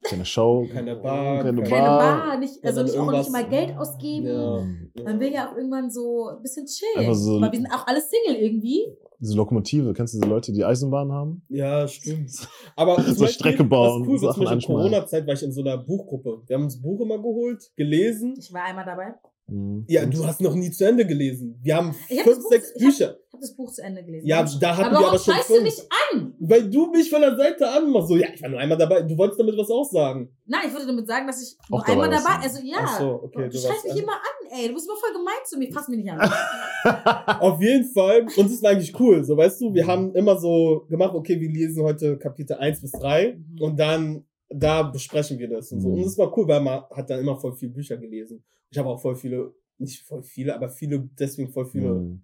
Keine Show. Keine Bar, Keine Keine Bar. Bar, nicht, also nicht, auch nicht mal Geld ausgeben. Ja. Man will ja auch irgendwann so ein bisschen chillen. So- Weil wir sind auch alle Single irgendwie. Diese Lokomotive, kennst du diese Leute, die Eisenbahn haben? Ja, stimmt. [laughs] Aber So Strecke bauen, Das ist cool, Sachen in. Corona-Zeit war ich in so einer Buchgruppe. Wir haben uns ein Buch immer geholt, gelesen. Ich war einmal dabei. Mhm. Ja, du hast noch nie zu Ende gelesen. Wir haben Ich hab fünf, Buch- sechs ich hab- Bücher. Ich habe das Buch zu Ende gelesen. Ja, da hatten aber wir aber schon scheißt du fünf. mich an? Weil du mich von der Seite anmachst. So, ja, ich war nur einmal dabei. Du wolltest damit was auch sagen. Nein, ich wollte damit sagen, dass ich nur Auch dabei einmal du. dabei Also ja. Ach so, okay, du du scheißt mich an- immer an, ey. Du bist immer voll gemein zu mir. Fass mich nicht an. [laughs] Auf jeden Fall. Und es war eigentlich cool. So, weißt du, wir haben immer so gemacht, okay, wir lesen heute Kapitel 1 bis 3 Mhm. und dann da besprechen wir das und so. Mhm. Und es war cool, weil man hat dann immer voll viele Bücher gelesen. Ich habe auch voll viele, nicht voll viele, aber viele, deswegen voll viele, Mhm.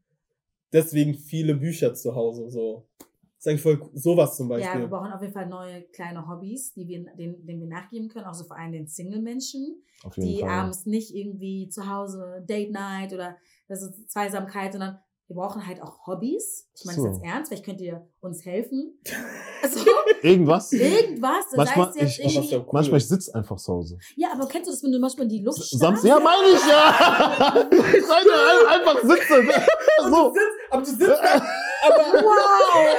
deswegen viele Bücher zu Hause. So. Das ist eigentlich voll sowas zum Ja, Beispiel. wir brauchen auf jeden Fall neue kleine Hobbys, die wir, denen, denen wir nachgeben können. Auch so vor allem den Single-Menschen, die Fall. abends nicht irgendwie zu Hause Date Night oder das ist Zweisamkeit, sondern wir brauchen halt auch Hobbys. Ich meine So. das jetzt ernst, vielleicht könnt ihr uns helfen. [laughs] Also, Irgendwas? irgendwas, das Manchmal- heißt jetzt ich- irgendwie. Manchmal, ich sitze einfach zu Hause. Ja, aber kennst du das, wenn du manchmal in die Luft starrst? Ja, meine ich ja! [laughs] Ich meine ein- einfach sitzen. [laughs] Und So. du sitzt, aber du sitzt da, aber Wow!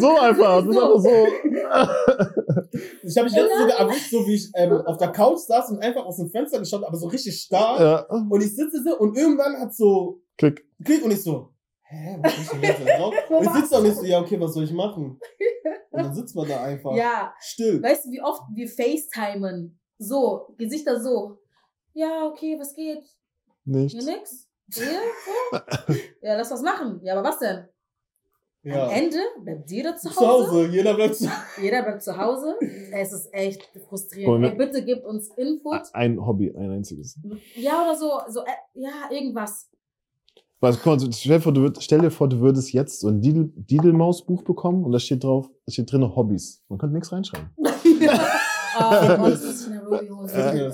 So einfach. Das ist einfach so. [laughs] ich habe mich letztens sogar erwischt, so wie ich ähm, auf der Couch saß und einfach aus dem Fenster geschaut, aber so richtig starr. Ja. Und ich sitze so und irgendwann hat so Klick. Klick und ich so, hä, was ist denn jetzt drauf? Und ich sitze da nicht so, ja, okay, was soll ich machen? [laughs] Und dann sitzt man da einfach Ja, still. weißt du, wie oft wir FaceTimen? So, Gesichter so. Ja, okay, was geht? Nicht? Ja, nix. Hier? So? [laughs] Ja, lass was machen. Ja, aber was denn? Ja. Am Ende bleibt jeder zu Zu Hause. Hause, jeder bleibt zu Jeder bleibt zu Hause. Es ist echt frustrierend. Ey, bitte gebt uns Input. Ein Hobby, ein einziges. Ja, oder so, so, äh, ja, irgendwas. Was, guck mal, stell, dir vor, du würd, stell dir vor, du würdest jetzt so ein Didel- Didelmaus-Buch bekommen und da steht drauf, da steht drin Hobbys. Man könnte nichts reinschreiben. [laughs] oh holen. Äh,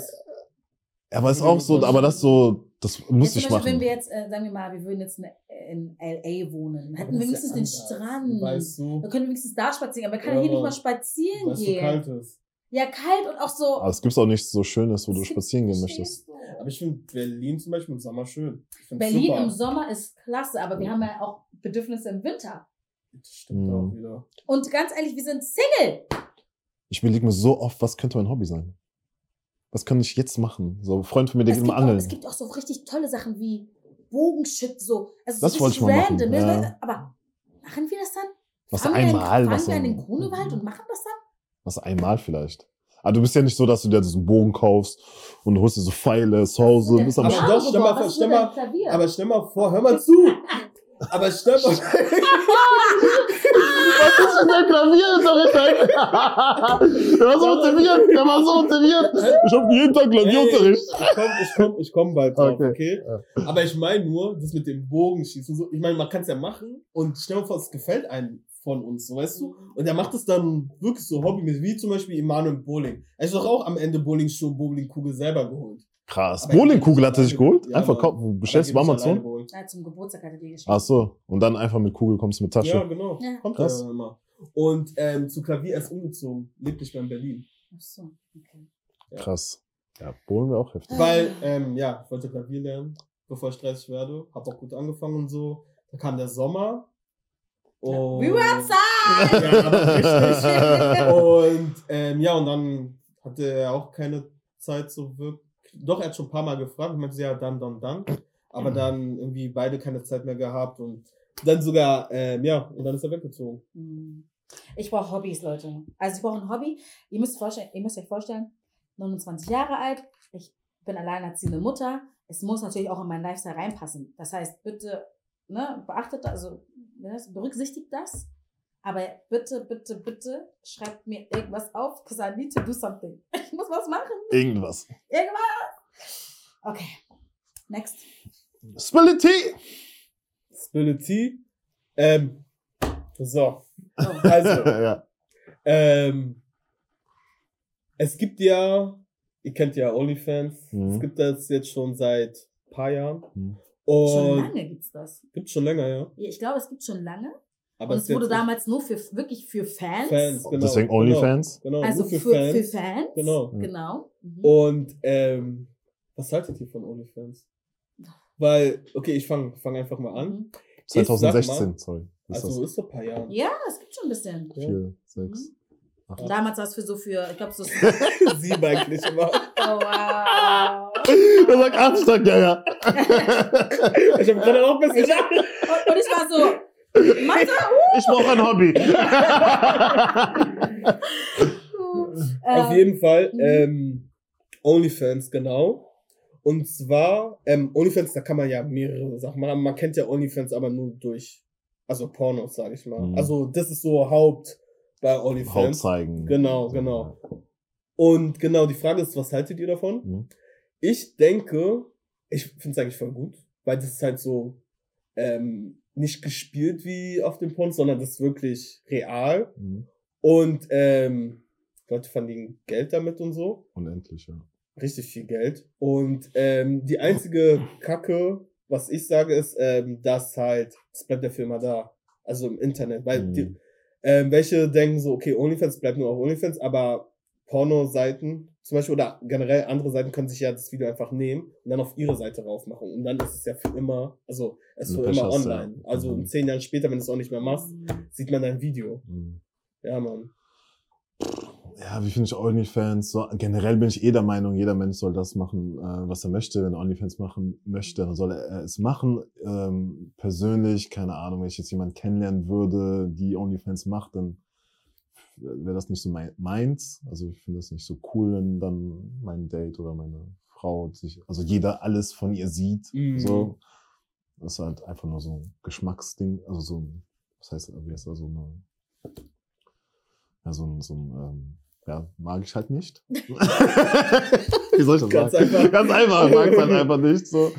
Aber ist auch so, aber das so, das muss Jetzt ich Beispiel, wenn machen. wir jetzt, äh, sagen wir mal, wir würden jetzt in, in L.A. wohnen, Aber hätten wir wenigstens den. Strand. Weißt du, Wir können wenigstens da spazieren, aber wir können Ja, hier nicht mal spazieren weißt du, gehen. kalt ist. Ja, kalt und auch so. Aber es gibt auch nichts so Schönes, wo du spazieren gehen möchtest. du? Aber ich finde Berlin zum Beispiel im Sommer schön. Berlin super. im Sommer ist klasse, aber wir haben ja auch Bedürfnisse im Winter. Das stimmt Mhm. auch wieder. Und ganz ehrlich, wir sind Single. Ich überlege mir so oft, was könnte mein Hobby sein? Was kann ich jetzt machen? So, ein Freund von mir, der geht immer auch, angeln. es gibt auch so richtig tolle Sachen wie Bogenschütz, so. Also Das so wollte ich richtig mal machen, ja. Aber machen wir das dann? Was fahren wir in- einmal, was wir in den Grunewald und machen das dann? Was einmal vielleicht. Aber du bist ja nicht so, dass du dir diesen Bogen kaufst und holst dir so Pfeile zu Hause, bist am Aber Sch- doch, stell mal vor, stell mal-? Aber stell mal vor, hör mal zu. [laughs] Aber stell mal, [laughs] [laughs] Was ist denn der Klavierunterricht? Der war so motiviert, der war so motiviert. Ich habe jeden Tag Klavierunterricht. ich komm, ich komm, ich komm bald drauf, Okay. okay? Aber ich meine nur, das mit dem Bogenschießen, so, ich meine, man kann es ja machen und stell mal vor, es gefällt einem von uns, so weißt du? Und er macht es dann wirklich so hobbymäßig, wie zum Beispiel Emanuel Bowling. Er ist doch auch am Ende Bowlingschuh, Bowlingkugel selber geholt. Krass. Bowlingkugel hat er sich geholt? Einfach Ja, kauf, Mann. bestellst du Amazon? Ja, zum Geburtstag hat er die geschenkt. Ach so. Und dann einfach mit Kugel kommst du mit Tasche. Ja, genau. Ja. Kommt Krass. ja immer. Und ähm, zu Klavier erst umgezogen, lebt nicht mehr in Berlin. Ach so, okay. Krass. Ja, Bowlen wäre auch heftig. Weil, ähm, ja, ich wollte Klavier lernen, bevor ich 30 werde. Hab auch gut angefangen und so. Da kam der Sommer. Und We were outside! Ja, richtig. [laughs] Und ähm, ja, und dann hatte er auch keine Zeit so wirklich. Doch, er hat schon ein paar Mal gefragt. Ich meinte, ja, dann, dann, dann. Aber dann irgendwie beide keine Zeit mehr gehabt und dann sogar, ähm, ja, und dann ist er weggezogen. Hm. Ich brauche Hobbys, Leute. Also ich brauche ein Hobby. Ihr müsst, vorstellen, ihr müsst euch vorstellen, 29 Jahre alt, ich bin alleinerziehende Mutter. Es muss natürlich auch in meinen Lifestyle reinpassen. Das heißt, bitte ne, beachtet, also ne, berücksichtigt das. Aber bitte, bitte, bitte schreibt mir irgendwas auf, because I need to do something. [laughs] Ich muss was machen. Irgendwas. Irgendwas. Okay. Next. Spility! Spill Tea. Ähm, so. Oh. Also, [laughs] ja. ähm, es gibt ja, ihr kennt ja OnlyFans, Mhm. es gibt das jetzt schon seit ein paar Jahren. Mhm. Schon Und lange gibt's das. gibt schon länger, ja. Ja, Ich glaube, es gibt schon lange. Aber Und es wurde damals nur für wirklich für Fans. Fans, genau. Deswegen OnlyFans? Genau, Also nur für, für, für, Fans. Fans. Genau. Genau. Mhm. Und ähm, was haltet ihr von OnlyFans? Weil, okay, ich fange fang einfach mal an. Mhm. Ich sag 2016, mal, sorry. Ist Also das ist so ein paar Jahre. Ja, es gibt schon ein bisschen. Vier, sechs. acht. Und damals war es für so für, ich glaube so. [laughs] [laughs] Sieben eigentlich immer. oh, wow. Er sagt Abstand, ja, ja. [laughs] Ich habe gerade auch ein bisschen. Und, und ich war so, Mathe, Ich brauche ein Hobby. uh, Auf ähm, jeden Fall, mhm. ähm, OnlyFans, genau. Und zwar, ähm, OnlyFans, da kann man ja mehrere Sachen machen. Man kennt ja OnlyFans aber nur durch, also Pornos, sage ich mal. Mhm. Also das ist so Haupt bei OnlyFans. zeigen. Genau, genau. Und genau, die Frage ist, was haltet ihr davon? Mhm. Ich denke, ich finde es eigentlich voll gut, weil das ist halt so ähm, nicht gespielt wie auf dem Pornos, sondern das ist wirklich real. Mhm. Und ähm, Leute verdienen Geld damit und so. Unendlich, ja. Richtig viel Geld. Und ähm, die einzige Kacke, was ich sage, ist, ähm, dass halt, das bleibt der Firma da. Also im Internet. Weil Mhm. die, ähm, welche denken so, okay, OnlyFans bleibt nur auf OnlyFans, aber Porno-Seiten zum Beispiel oder generell andere Seiten können sich ja das Video einfach nehmen und dann auf ihre Seite raufmachen. Und dann ist es ja für immer, also es ist für immer online. ja. Also Mhm. zehn Jahren später, wenn du es auch nicht mehr machst, sieht man dein Video. Mhm. Ja, Mann. ja, wie finde ich OnlyFans? So, generell bin ich eh der Meinung, jeder Mensch soll das machen, äh, was er möchte. Wenn er OnlyFans machen möchte, dann soll er es machen. Ähm, persönlich, keine Ahnung, wenn ich jetzt jemanden kennenlernen würde, die OnlyFans macht, dann wäre das nicht so mein, meins. Also ich finde das nicht so cool, wenn dann mein Date oder meine Frau sich, also jeder alles von ihr sieht. Mhm. So. Das ist halt einfach nur so ein Geschmacksding, also so ein, was heißt, wie heißt das, so eine, ja, so ein, so ein, ähm, ja, mag ich halt nicht. [laughs] wie soll ich das Ganz sagen? einfach. Ganz einfach, mag es halt einfach nicht, so.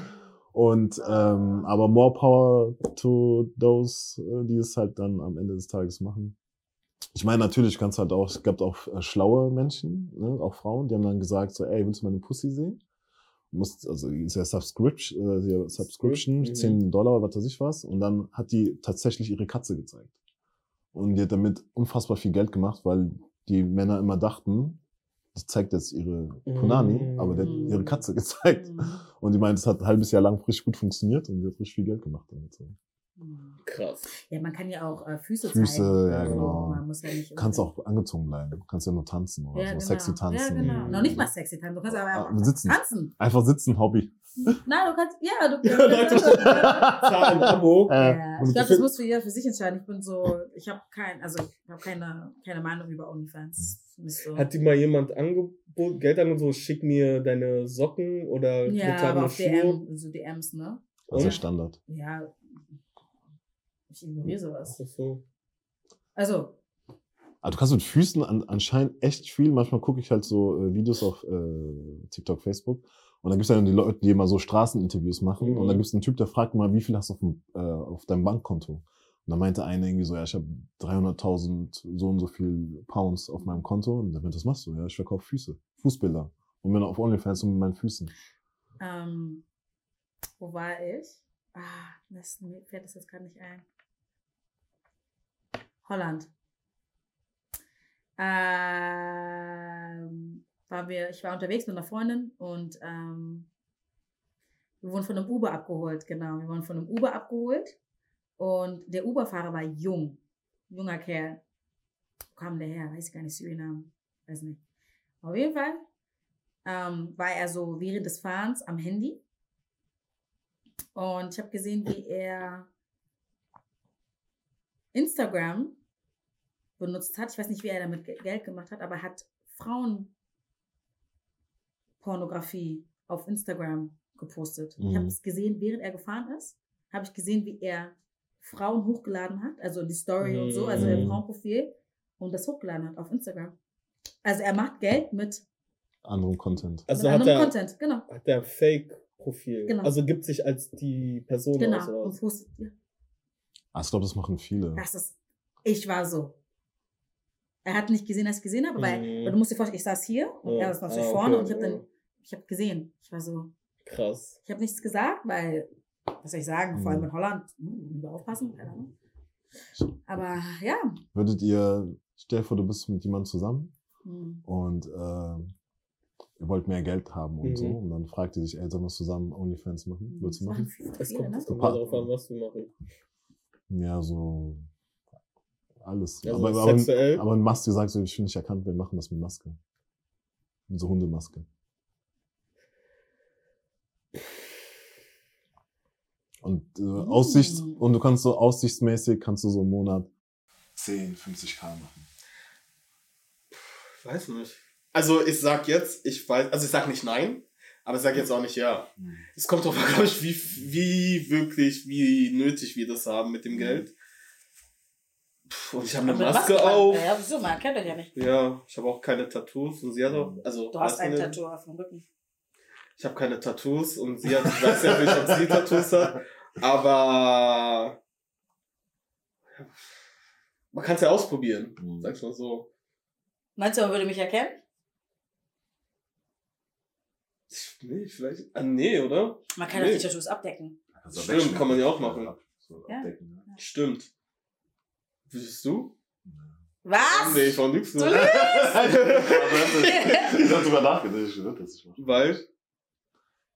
Und, ähm, aber more power to those, äh, die es halt dann am Ende des Tages machen. Ich meine, natürlich kannst halt auch, es gab auch äh, schlaue Menschen, ne, auch Frauen, die haben dann gesagt so, ey, willst du meine Pussy sehen? Du musst, also ist ja Subscription, äh, ja Subscription, Mhm. 10 Dollar, was weiß ich was. Und dann hat die tatsächlich ihre Katze gezeigt. Und die hat damit unfassbar viel Geld gemacht, weil die Männer immer dachten, die zeigt jetzt ihre Punani, Mhm. aber die hat ihre Katze [laughs] gezeigt. Mhm. Und die meint, es hat ein halbes Jahr lang richtig gut funktioniert und die hat richtig viel Geld gemacht damit. Krass. Ja, man kann ja auch äh, Füße, Füße, zeigen. ja, Also, genau. Man muss ja nicht Kannst auch angezogen bleiben. Du kannst ja nur tanzen oder ja, so, genau. sexy tanzen. Ja, genau. Mhm. Noch nicht mal sexy tanzen. Du kannst aber Ah, einfach sitzen. tanzen. Einfach sitzen, Hobby. [laughs] Nein, du kannst, ja, du [laughs] Leute, Zahl ein Abo. Äh, Ja, ich glaube, das muss für jeder für sich entscheiden. Ich bin so, ich habe kein, also ich habe keine, keine Meinung über OnlyFans. Nicht so. Hat die mal jemand angeboten, Geld angeboten, so schick mir deine Socken oder ja, aber auf Schuhe? DM, so DMs, ne? Und? Standard. Ja, ich ignoriere sowas. Ach so. Also, Aber du kannst mit Füßen an, anscheinend echt viel. Manchmal gucke ich halt so äh, Videos auf äh, TikTok, Facebook. Und dann gibt's ja dann die Leute, die immer so Straßeninterviews machen. Mhm. Und dann gibt's einen Typ, der fragt mal, wie viel hast du auf, dem, äh, auf deinem Bankkonto? Und dann meinte einer irgendwie so, ja, ich habe 300.000 so und so viel Pounds auf meinem Konto. Und dann meinte, was machst du? Ja, ich verkaufe Füße, Fußbilder. Und bin auf OnlyFans und mit meinen Füßen. ähm, wo war ich? Ah, das, mir fällt das jetzt gerade nicht ein. Holland. Ähm, waren wir, ich war unterwegs mit einer Freundin und ähm, wir wurden von einem Uber abgeholt, genau. Wir wurden von einem Uber abgeholt und der Uberfahrer war jung, junger Kerl. Wo kam der her? Weiß ich gar nicht, Suriname, weiß nicht. Auf jeden Fall ähm, war er so während des Fahrens am Handy und ich habe gesehen, wie er Instagram benutzt hat. Ich weiß nicht, wie er damit Ge- Geld gemacht hat, aber er hat Frauenpornografie auf Instagram gepostet. Ich habe Mhm. es gesehen, während er gefahren ist, habe ich gesehen, wie er Frauen hochgeladen hat, also die Story und so, also im Mhm. Frauenprofil und das hochgeladen hat auf Instagram. Also er macht Geld mit, Anderem Content. Also mit hat anderem er, Content, genau. hat er Fake-Profil. Genau. Also gibt sich als die Person aus Genau. oder Und postet, ja. Ah, ich glaube, das machen viele. Das ist, ich war so. Er hat nicht gesehen, dass ich gesehen habe, weil, Mhm. weil du musst dir vorstellen, ich saß hier und Ja. er ist natürlich Ah, vorne okay, und ich habe dann, ich habe gesehen. Ich war so, Krass. ich habe nichts gesagt, weil, was soll ich sagen, vor allem Mhm. in Holland, hm, lieber aufpassen, keine Ahnung. Aber ja, Würdet ihr, stell dir vor, du bist mit jemandem zusammen hm, und äh, ihr wollt mehr Geld haben und Mhm. so. Und dann fragt ihr dich, ey, sollen wir zusammen OnlyFans machen? Würdest du das machen? Es kommt, ne? darauf an, was wir machen. Ja, so alles. Also aber, aber, sexuell. aber in Maske sagst du, ich will nicht erkannt, wir machen das mit Maske. Mit so Hundemaske. Und äh, Mm. Aussicht, und du kannst so aussichtsmäßig, kannst du so im Monat 10, 50k machen. Ich weiß nicht. Also ich sag jetzt, ich weiß, also ich sag nicht nein, aber ich sag jetzt auch nicht ja. Es kommt drauf an, glaube ich, wie, wie wirklich, wie nötig wir das haben mit dem Geld. Und ich habe eine Maske was- auf. Ja, wieso, man kennt das ja nicht. Ja, ich habe auch keine Tattoos und sie hat auch, also Du hast ein Tattoo auf dem Rücken. Ich habe keine Tattoos und sie hat, ich weiß ja nicht, ob sie Tattoos hat, aber man kann es ja ausprobieren, Mhm. sag's mal so. Meinst du, man würde mich erkennen? Nee, vielleicht. Ah, nee, oder? Man kann Nee. doch die Tattoos abdecken. Stimmt, kann man ja auch machen. Ja. Stimmt. Willst du? Was? Nee, ich war nix. Du lügst! [laughs] Ich hab sogar nachgedacht, ich würde das nicht machen. Weil,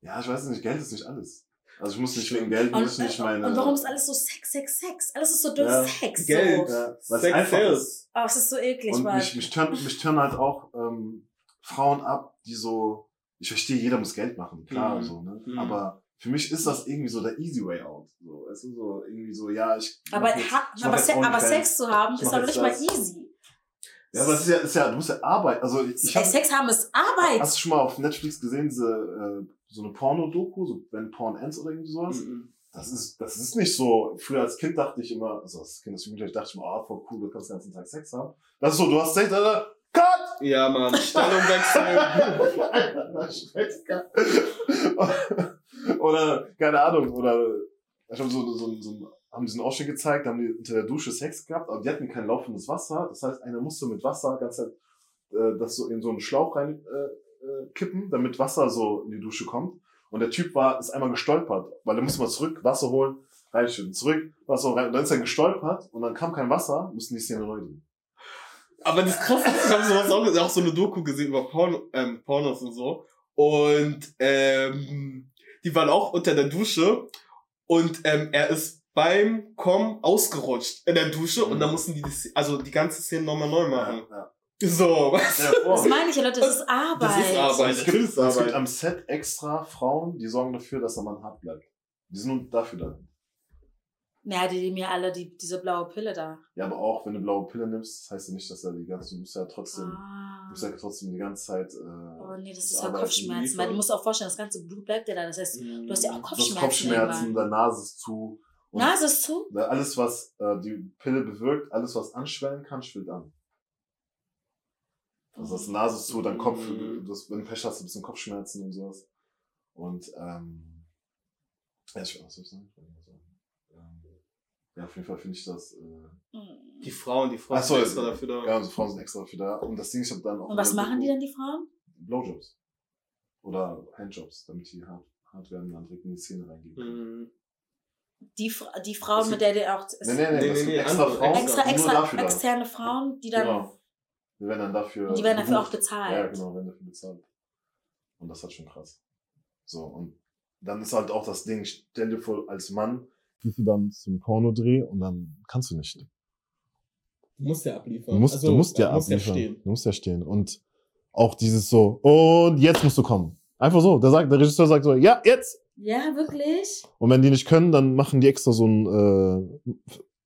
Ja, ich weiß nicht, Geld ist nicht alles. Also ich muss nicht wegen Geld, Und, muss ich nicht meine. und warum ist alles so Sex, Sex, Sex? Alles ist so durch Ja, Sex. Geld. So. Ja, was Sex einfach sells. ist. Oh, es ist so eklig, Und weil. mich, mich turn, mich turn halt auch ähm, Frauen ab, die so, ich verstehe, jeder muss Geld machen, klar, Mhm. so, ne? Mhm. Aber für mich ist das irgendwie so der easy way out. So, weißt du, so, irgendwie so, ja, ich. aber, jetzt, ha, ich aber, Se aber. Sex zu haben, ist doch nicht mal das. easy. Ja, aber es ist ja, ist ja, du musst ja arbeiten. Also ich hab, Sex haben ist Arbeit. Hast du schon mal auf Netflix gesehen, diese, äh, so eine Porno-Doku, so When Porn Ends oder irgendwie sowas? Mhm. Das ist, das ist nicht so. Früher als Kind dachte ich immer, also als Kind, als Jugendlicher dachte ich immer, ah, voll cool, du kannst den ganzen Tag Sex haben. Das ist so, du hast Sex, Alter, cut! Ja, Mann, Stellung wechseln. [laughs] oder, keine Ahnung, oder, ich habe so, so, so, haben diesen Ausschnitt gezeigt, haben die unter der Dusche Sex gehabt, aber die hatten kein laufendes Wasser. Das heißt, einer musste mit Wasser ganz Zeit, äh, das so in so einen Schlauch rein, äh, äh, kippen, damit Wasser so in die Dusche kommt. Und der Typ war, ist einmal gestolpert, weil er musste mal zurück, Wasser holen, reinschütten, zurück, Wasser rein. Und dann ist er gestolpert und dann kam kein Wasser, mussten die Szene neu. Aber das krasse ist, ich habe sowas auch, auch so eine Doku gesehen über Porno, ähm, Pornos und so. Und ähm, die waren auch unter der Dusche und ähm, er ist beim Kommen ausgerutscht in der Dusche und Mhm. dann mussten die das, also die ganze Szene nochmal neu machen. Ja, So, weißt ja. Ja, Das meine ich ja, Leute, das ist Arbeit. Das ist Arbeit. Es gibt, es gibt am Set extra Frauen, die sorgen dafür, dass der Mann hart bleibt. Die sind nur dafür da. Naja, die, die mir alle die, diese blaue Pille da. Ja, aber auch wenn du blaue Pille nimmst, das heißt ja nicht, dass er die ganze, du musst ja trotzdem, Ah. musst ja trotzdem die ganze Zeit, äh, Oh nee, das ist ja Kopfschmerzen. Weil du musst auch vorstellen, das ganze Blut bleibt ja da. Das heißt, du hast ja auch du hast Kopfschmerzen. Kopfschmerzen, irgendwann. deine Nase ist zu. Nase ist zu? Alles, was äh, die Pille bewirkt, alles, was anschwellen kann, schwillt an. Also das Nase ist zu, dein Kopf, du hast, wenn du Pech hast, ein bisschen Kopfschmerzen und sowas. Und, ähm, ja, ich, was soll ich sagen? Ja, auf jeden Fall finde ich das, äh, Mhm. Die Frauen, die Frauen so, sind extra dafür da. ja, also Frauen sind extra dafür da. Und das Ding, ich habe dann auch. Und was machen die dann, die Frauen? Blowjobs. Oder Handjobs, damit die hart, hart werden und dann direkt in die Szene reingehen. können. Mhm. Die, die Frauen, mit der der auch. Nee, nee, nee, Nee, nee, extra andere- Frauen, Extra, extra, externe Frauen, die dann. Genau. Die werden dann dafür. Die werden dafür auch bezahlt. Ja, genau, werden dafür bezahlt. Und das ist halt schon krass. So, und dann ist halt auch das Ding, stell dir vor, als Mann gehst du dann zum Pornodreh und dann kannst du nicht. Du musst ja abliefern. Du musst, Also, du musst ja du musst abliefern. stehen. Du musst ja stehen. Und auch dieses so, und jetzt musst du kommen. Einfach so. Der, sagt, der Regisseur sagt so, ja, jetzt. Ja, wirklich? Und wenn die nicht können, dann machen die extra so ein, äh,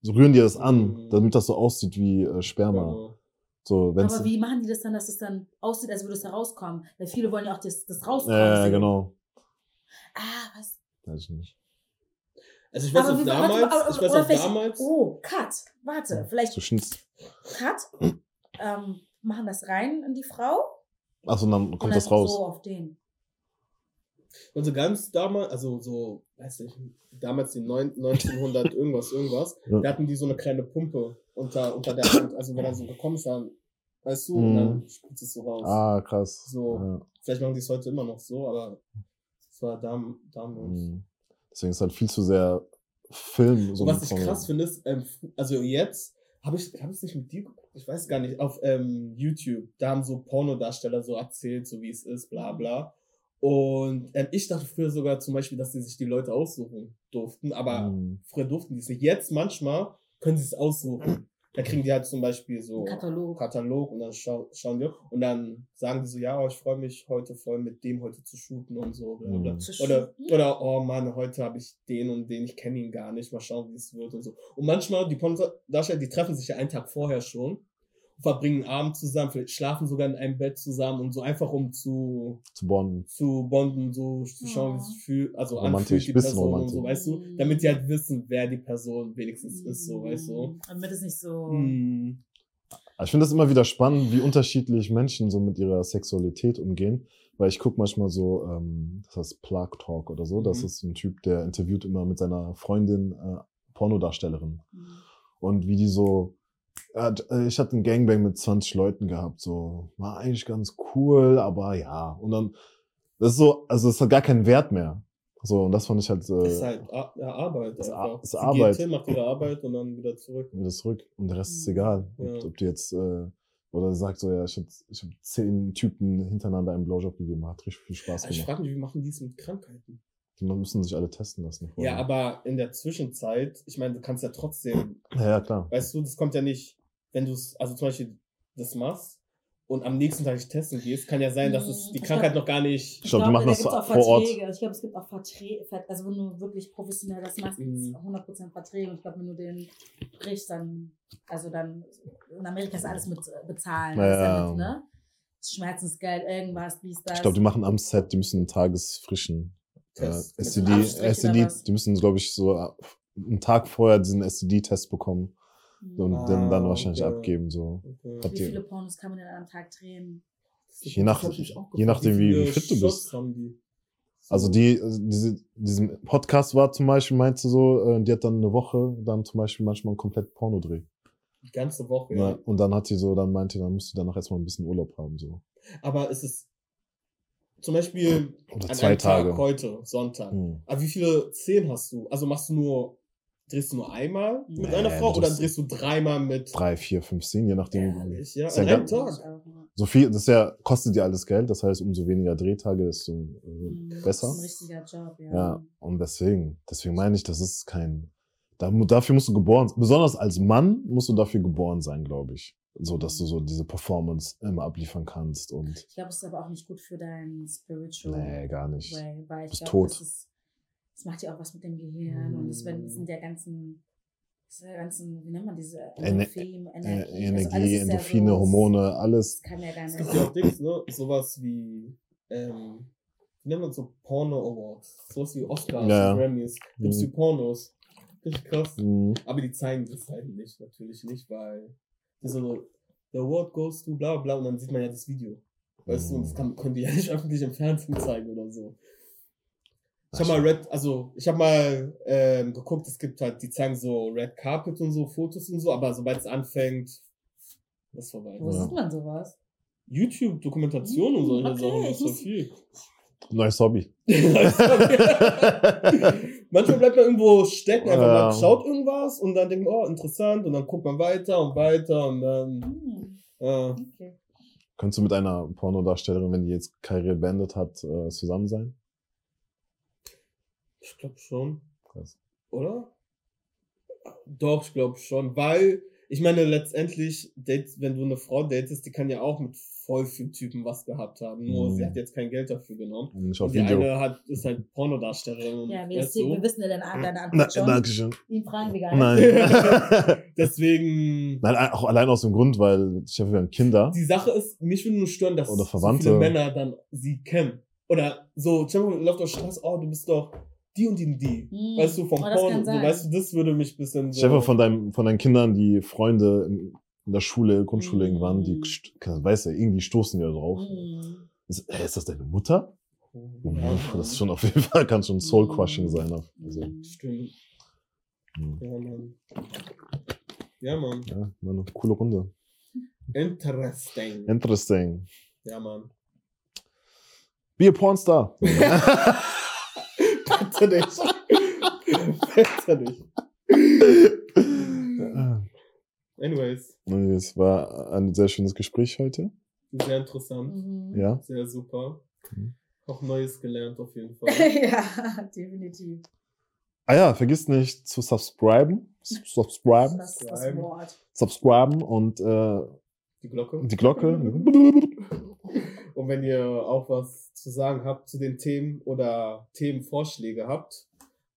so rühren die das an, Mhm. damit das so aussieht wie äh, Sperma. Ja. So, wenn's, Aber wie machen die das dann, dass es dann aussieht, als würde es da rauskommen? Weil viele wollen ja auch das, das rauskommen. Ja, sehen. genau. Ah, was? Weiß ich nicht. Also ich weiß Aber auch wie- warte, damals, aber- ich weiß vielleicht- damals, Oh, Cut. Warte, vielleicht So Schnitt. Cut. Ähm, machen das rein in die Frau. Achso, und dann und kommt dann das raus. So auf den. also ganz damals, also so, weiß nicht, damals die neun- 1900 [laughs] irgendwas, irgendwas, Ja. da hatten die so eine kleine Pumpe unter, unter der Hand, also wenn er so gekommen ist, dann, weißt du, und Mhm. dann spritzt es so raus. Ah, krass. So. Ja. Vielleicht machen die es heute immer noch so, aber das war dam damals. Mhm. Deswegen ist halt viel zu sehr Film. So was ich krass finde, ist, ähm, also jetzt habe ich, es nicht mit dir geguckt, ich weiß gar nicht, auf ähm, YouTube, da haben so Pornodarsteller so erzählt, so wie es ist, bla bla. Und ähm, ich dachte früher sogar zum Beispiel, dass sie sich die Leute aussuchen durften, aber Mhm. früher durften die es nicht. Jetzt manchmal können sie es aussuchen. Da kriegen die halt zum Beispiel so Katalog. Katalog und dann schau schauen wir und dann sagen die so, ja, oh, ich freue mich heute voll mit dem heute zu shooten und so. Mhm. Oder, shooten? oder, oh Mann, heute habe ich den und den, ich kenne ihn gar nicht, mal schauen, wie es wird und so. Und manchmal, die Pornodarsteller, die treffen sich ja einen Tag vorher schon verbringen einen Abend zusammen, vielleicht schlafen sogar in einem Bett zusammen und so einfach um zu, Zu Bonn. zu bonden, so zu schauen, wie es Ja. fühlt, also Romantisch, anfühlt die Person und romantisch. so, weißt du, damit die halt wissen, wer die Person wenigstens ist, so, weißt du. Mhm. Damit es nicht so. Hm. Ich finde das immer wieder spannend, wie unterschiedlich Menschen so mit ihrer Sexualität umgehen. Weil ich guck manchmal so, ähm, das heißt Plug Talk oder so. Das Mhm. ist ein Typ, der interviewt immer mit seiner Freundin äh, Pornodarstellerin. Mhm. Und wie die so, ich hatte einen Gangbang mit 20 Leuten gehabt, so, war eigentlich ganz cool, aber ja. Und dann, das ist so, also es hat gar keinen Wert mehr. So, und das fand ich halt, Das äh, ist halt Ar ja, Arbeit. Das ist einfach. Ist Sie Arbeit. geht hin, macht ihre Arbeit und dann wieder zurück. wieder zurück. Und der Rest ist Mhm. egal. Ob, Ja. ob die jetzt, äh, oder sagt so, ja, ich habe ich hab zehn Typen hintereinander einen Blowjob gegeben, hat richtig viel Spaß ich gemacht. frage mich, wie machen die es mit Krankheiten? Die müssen sich alle testen lassen. vorher. Ja, aber in der Zwischenzeit, ich meine, du kannst ja trotzdem, Ja, ja, klar. weißt du, das kommt ja nicht, wenn du es, also zum Beispiel das machst und am nächsten Tag nicht testen gehst, kann ja sein, dass es Mhm. die Ich Krankheit glaub- noch gar nicht. Ich glaube, die machen da das vor Ort. Verträge. Ich glaube, es gibt auch Verträge, also wenn du wirklich professionell das machst, gibt es Mhm. 100% Verträge. Und ich glaube, wenn du den brichst, dann, also dann, in Amerika ist alles mit äh, bezahlen. Ja, damit, ne? Schmerzensgeld, irgendwas, dies, das. Ich glaube, die machen am Set, die müssen einen tagesfrischen Test. Mit STD, STD, die müssen, glaube ich, so äh, einen Tag vorher diesen STD-Test bekommen Mhm. und Ah, den dann wahrscheinlich okay. abgeben. So. Okay. Wie viele Pornos kann man denn am Tag drehen? Je nach- je nachdem, wie- wie fit du bist. die? Also die, also diese, diesem Podcast war zum Beispiel, meinte so, äh, die hat dann eine Woche dann zum Beispiel manchmal einen komplett Pornodreh. Die ganze Woche, Ja. ja. Und dann hat sie so, dann meinte, dann musste sie danach erstmal ein bisschen Urlaub haben. so Aber es ist zum Beispiel Oder an zwei einem Tage. Tag heute, Sonntag. Hm. Aber wie viele Szenen hast du? Also machst du nur, drehst du nur einmal mit Nee, einer Frau oder drehst- du dreimal mit? Drei, vier, fünf Szenen, je nachdem. Ehrlich, ja, Ist ja an einem ganz- Tag. Ja. So viel, das ist ja, kostet dir alles Geld, das heißt, umso weniger Drehtage, desto Mhm. besser. Das ist ein richtiger Job, ja. Ja, und deswegen, deswegen meine ich, das ist kein, dafür musst du geboren, besonders als Mann musst du dafür geboren sein, glaube ich. So, dass du so diese Performance immer abliefern kannst und, Ich glaube, es ist aber auch nicht gut für deinen Spiritual nee, gar nicht. Way, weil ich glaube, tot. das ist, das macht ja auch was mit dem Gehirn und es Mm. es sind der ganzen, es sind der ganzen, wie nennt man diese Endorphin, Äh, Energie, also alles Energie, ja Endorphine, so- Hormone, alles. Kann ja gar Es nicht. gibt ja auch Dings, ne? Sowas wie, ähm, wie nennt man so Porno Awards? Sowas wie Oscars, Ja. Grammys. Gibt's die Mhm. Pornos. Richtig krass. Mhm. Aber die zeigen das halt nicht, natürlich nicht, weil so, the award goes to bla bla und dann sieht man ja das Video. Weißt du, und das Mhm. kann, können die ja nicht [laughs] öffentlich im Fernsehen zeigen oder so. Ich habe mal Red, also ich habe mal ähm, geguckt, es gibt halt, die zeigen so Red Carpet und so, Fotos und so, aber sobald es anfängt, ist vorbei. Wo Ja. sieht man sowas? YouTube, Dokumentation und solche Okay, Sachen, das ist so viel. Neues Hobby. [laughs] [laughs] Manchmal bleibt man irgendwo stecken, einfach Ja. man schaut irgendwas und dann denkt man, oh, interessant, und dann guckt man weiter und weiter und dann, äh, okay. Könntest du mit einer Pornodarstellerin, wenn die jetzt Karriere beendet hat, äh, zusammen sein? ich glaube schon. Krass. Oder? Doch, ich glaube schon, weil ich meine, letztendlich, dates, wenn du eine Frau datest, die kann ja auch mit voll vielen Typen was gehabt haben. Nur Mhm. sie hat jetzt kein Geld dafür genommen. Nicht auf Und die Video. eine hat, ist halt Pornodarstellerin. und Ja, wir, weißt wir wissen ja deine, deine Na, Antwort schon. Dankeschön. Ihn fragen wir gar nicht. Nein. [laughs] Deswegen, Nein, auch allein aus dem Grund, weil ich habe ja Kinder. die Sache ist, mich würde nur stören, dass Oder so Verwandte. viele Männer dann sie kennen. Oder so, mal, läuft auf Straße, oh, du bist doch die und die und die. Hm. Weißt du, vom Oh, kann So, weißt du, das würde mich ein bisschen so. Vor, von, deinem, von deinen Kindern, die Freunde in, in der Schule, Grundschule Mhm. irgendwann, die, weißt du, irgendwie stoßen die da drauf. Hm. Ist, ey, ist das deine Mutter? Ja, Das ist schon auf jeden Fall, kann schon Soul-Crushing sein. Also, Hm. Stimmt. hm. Ja, Mann. Ja, Mann. ja, eine coole Runde. Interesting. Interesting. Ja, Mann. Be a Pornstar. [laughs] [laughs] Bitte nicht. Bitte nicht. Anyways, Es war ein sehr schönes Gespräch heute. sehr interessant. Mhm. Ja. Sehr super. Mhm. Auch Neues gelernt auf jeden Fall. [laughs] ja, definitiv. Ah ja, vergiss nicht zu subscriben. Subscriben. Das. Subscriben und äh, Die Glocke. die Glocke. Und wenn ihr auch was zu sagen habt zu den Themen oder Themenvorschläge habt,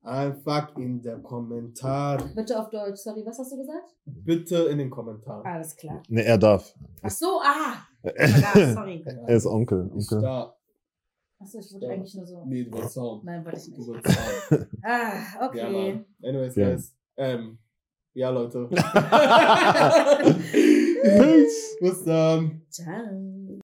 einfach in der Kommentar. Bitte auf Deutsch. Sorry, was hast du gesagt? Bitte in den Kommentaren. Alles klar. Ne, er darf. Ach so, ah! Er God, sorry. [laughs] ist Onkel. Onkel. da. Achso, ich wollte eigentlich nur so. Nee, du wolltest Sound. Nein, wollte ich Du nicht. wolltest Sound. [laughs] Ah, Ja, okay. Mann. Anyways, Ja. guys. Ähm, ja, Leute. [laughs] Peace. Bis dann. Ciao.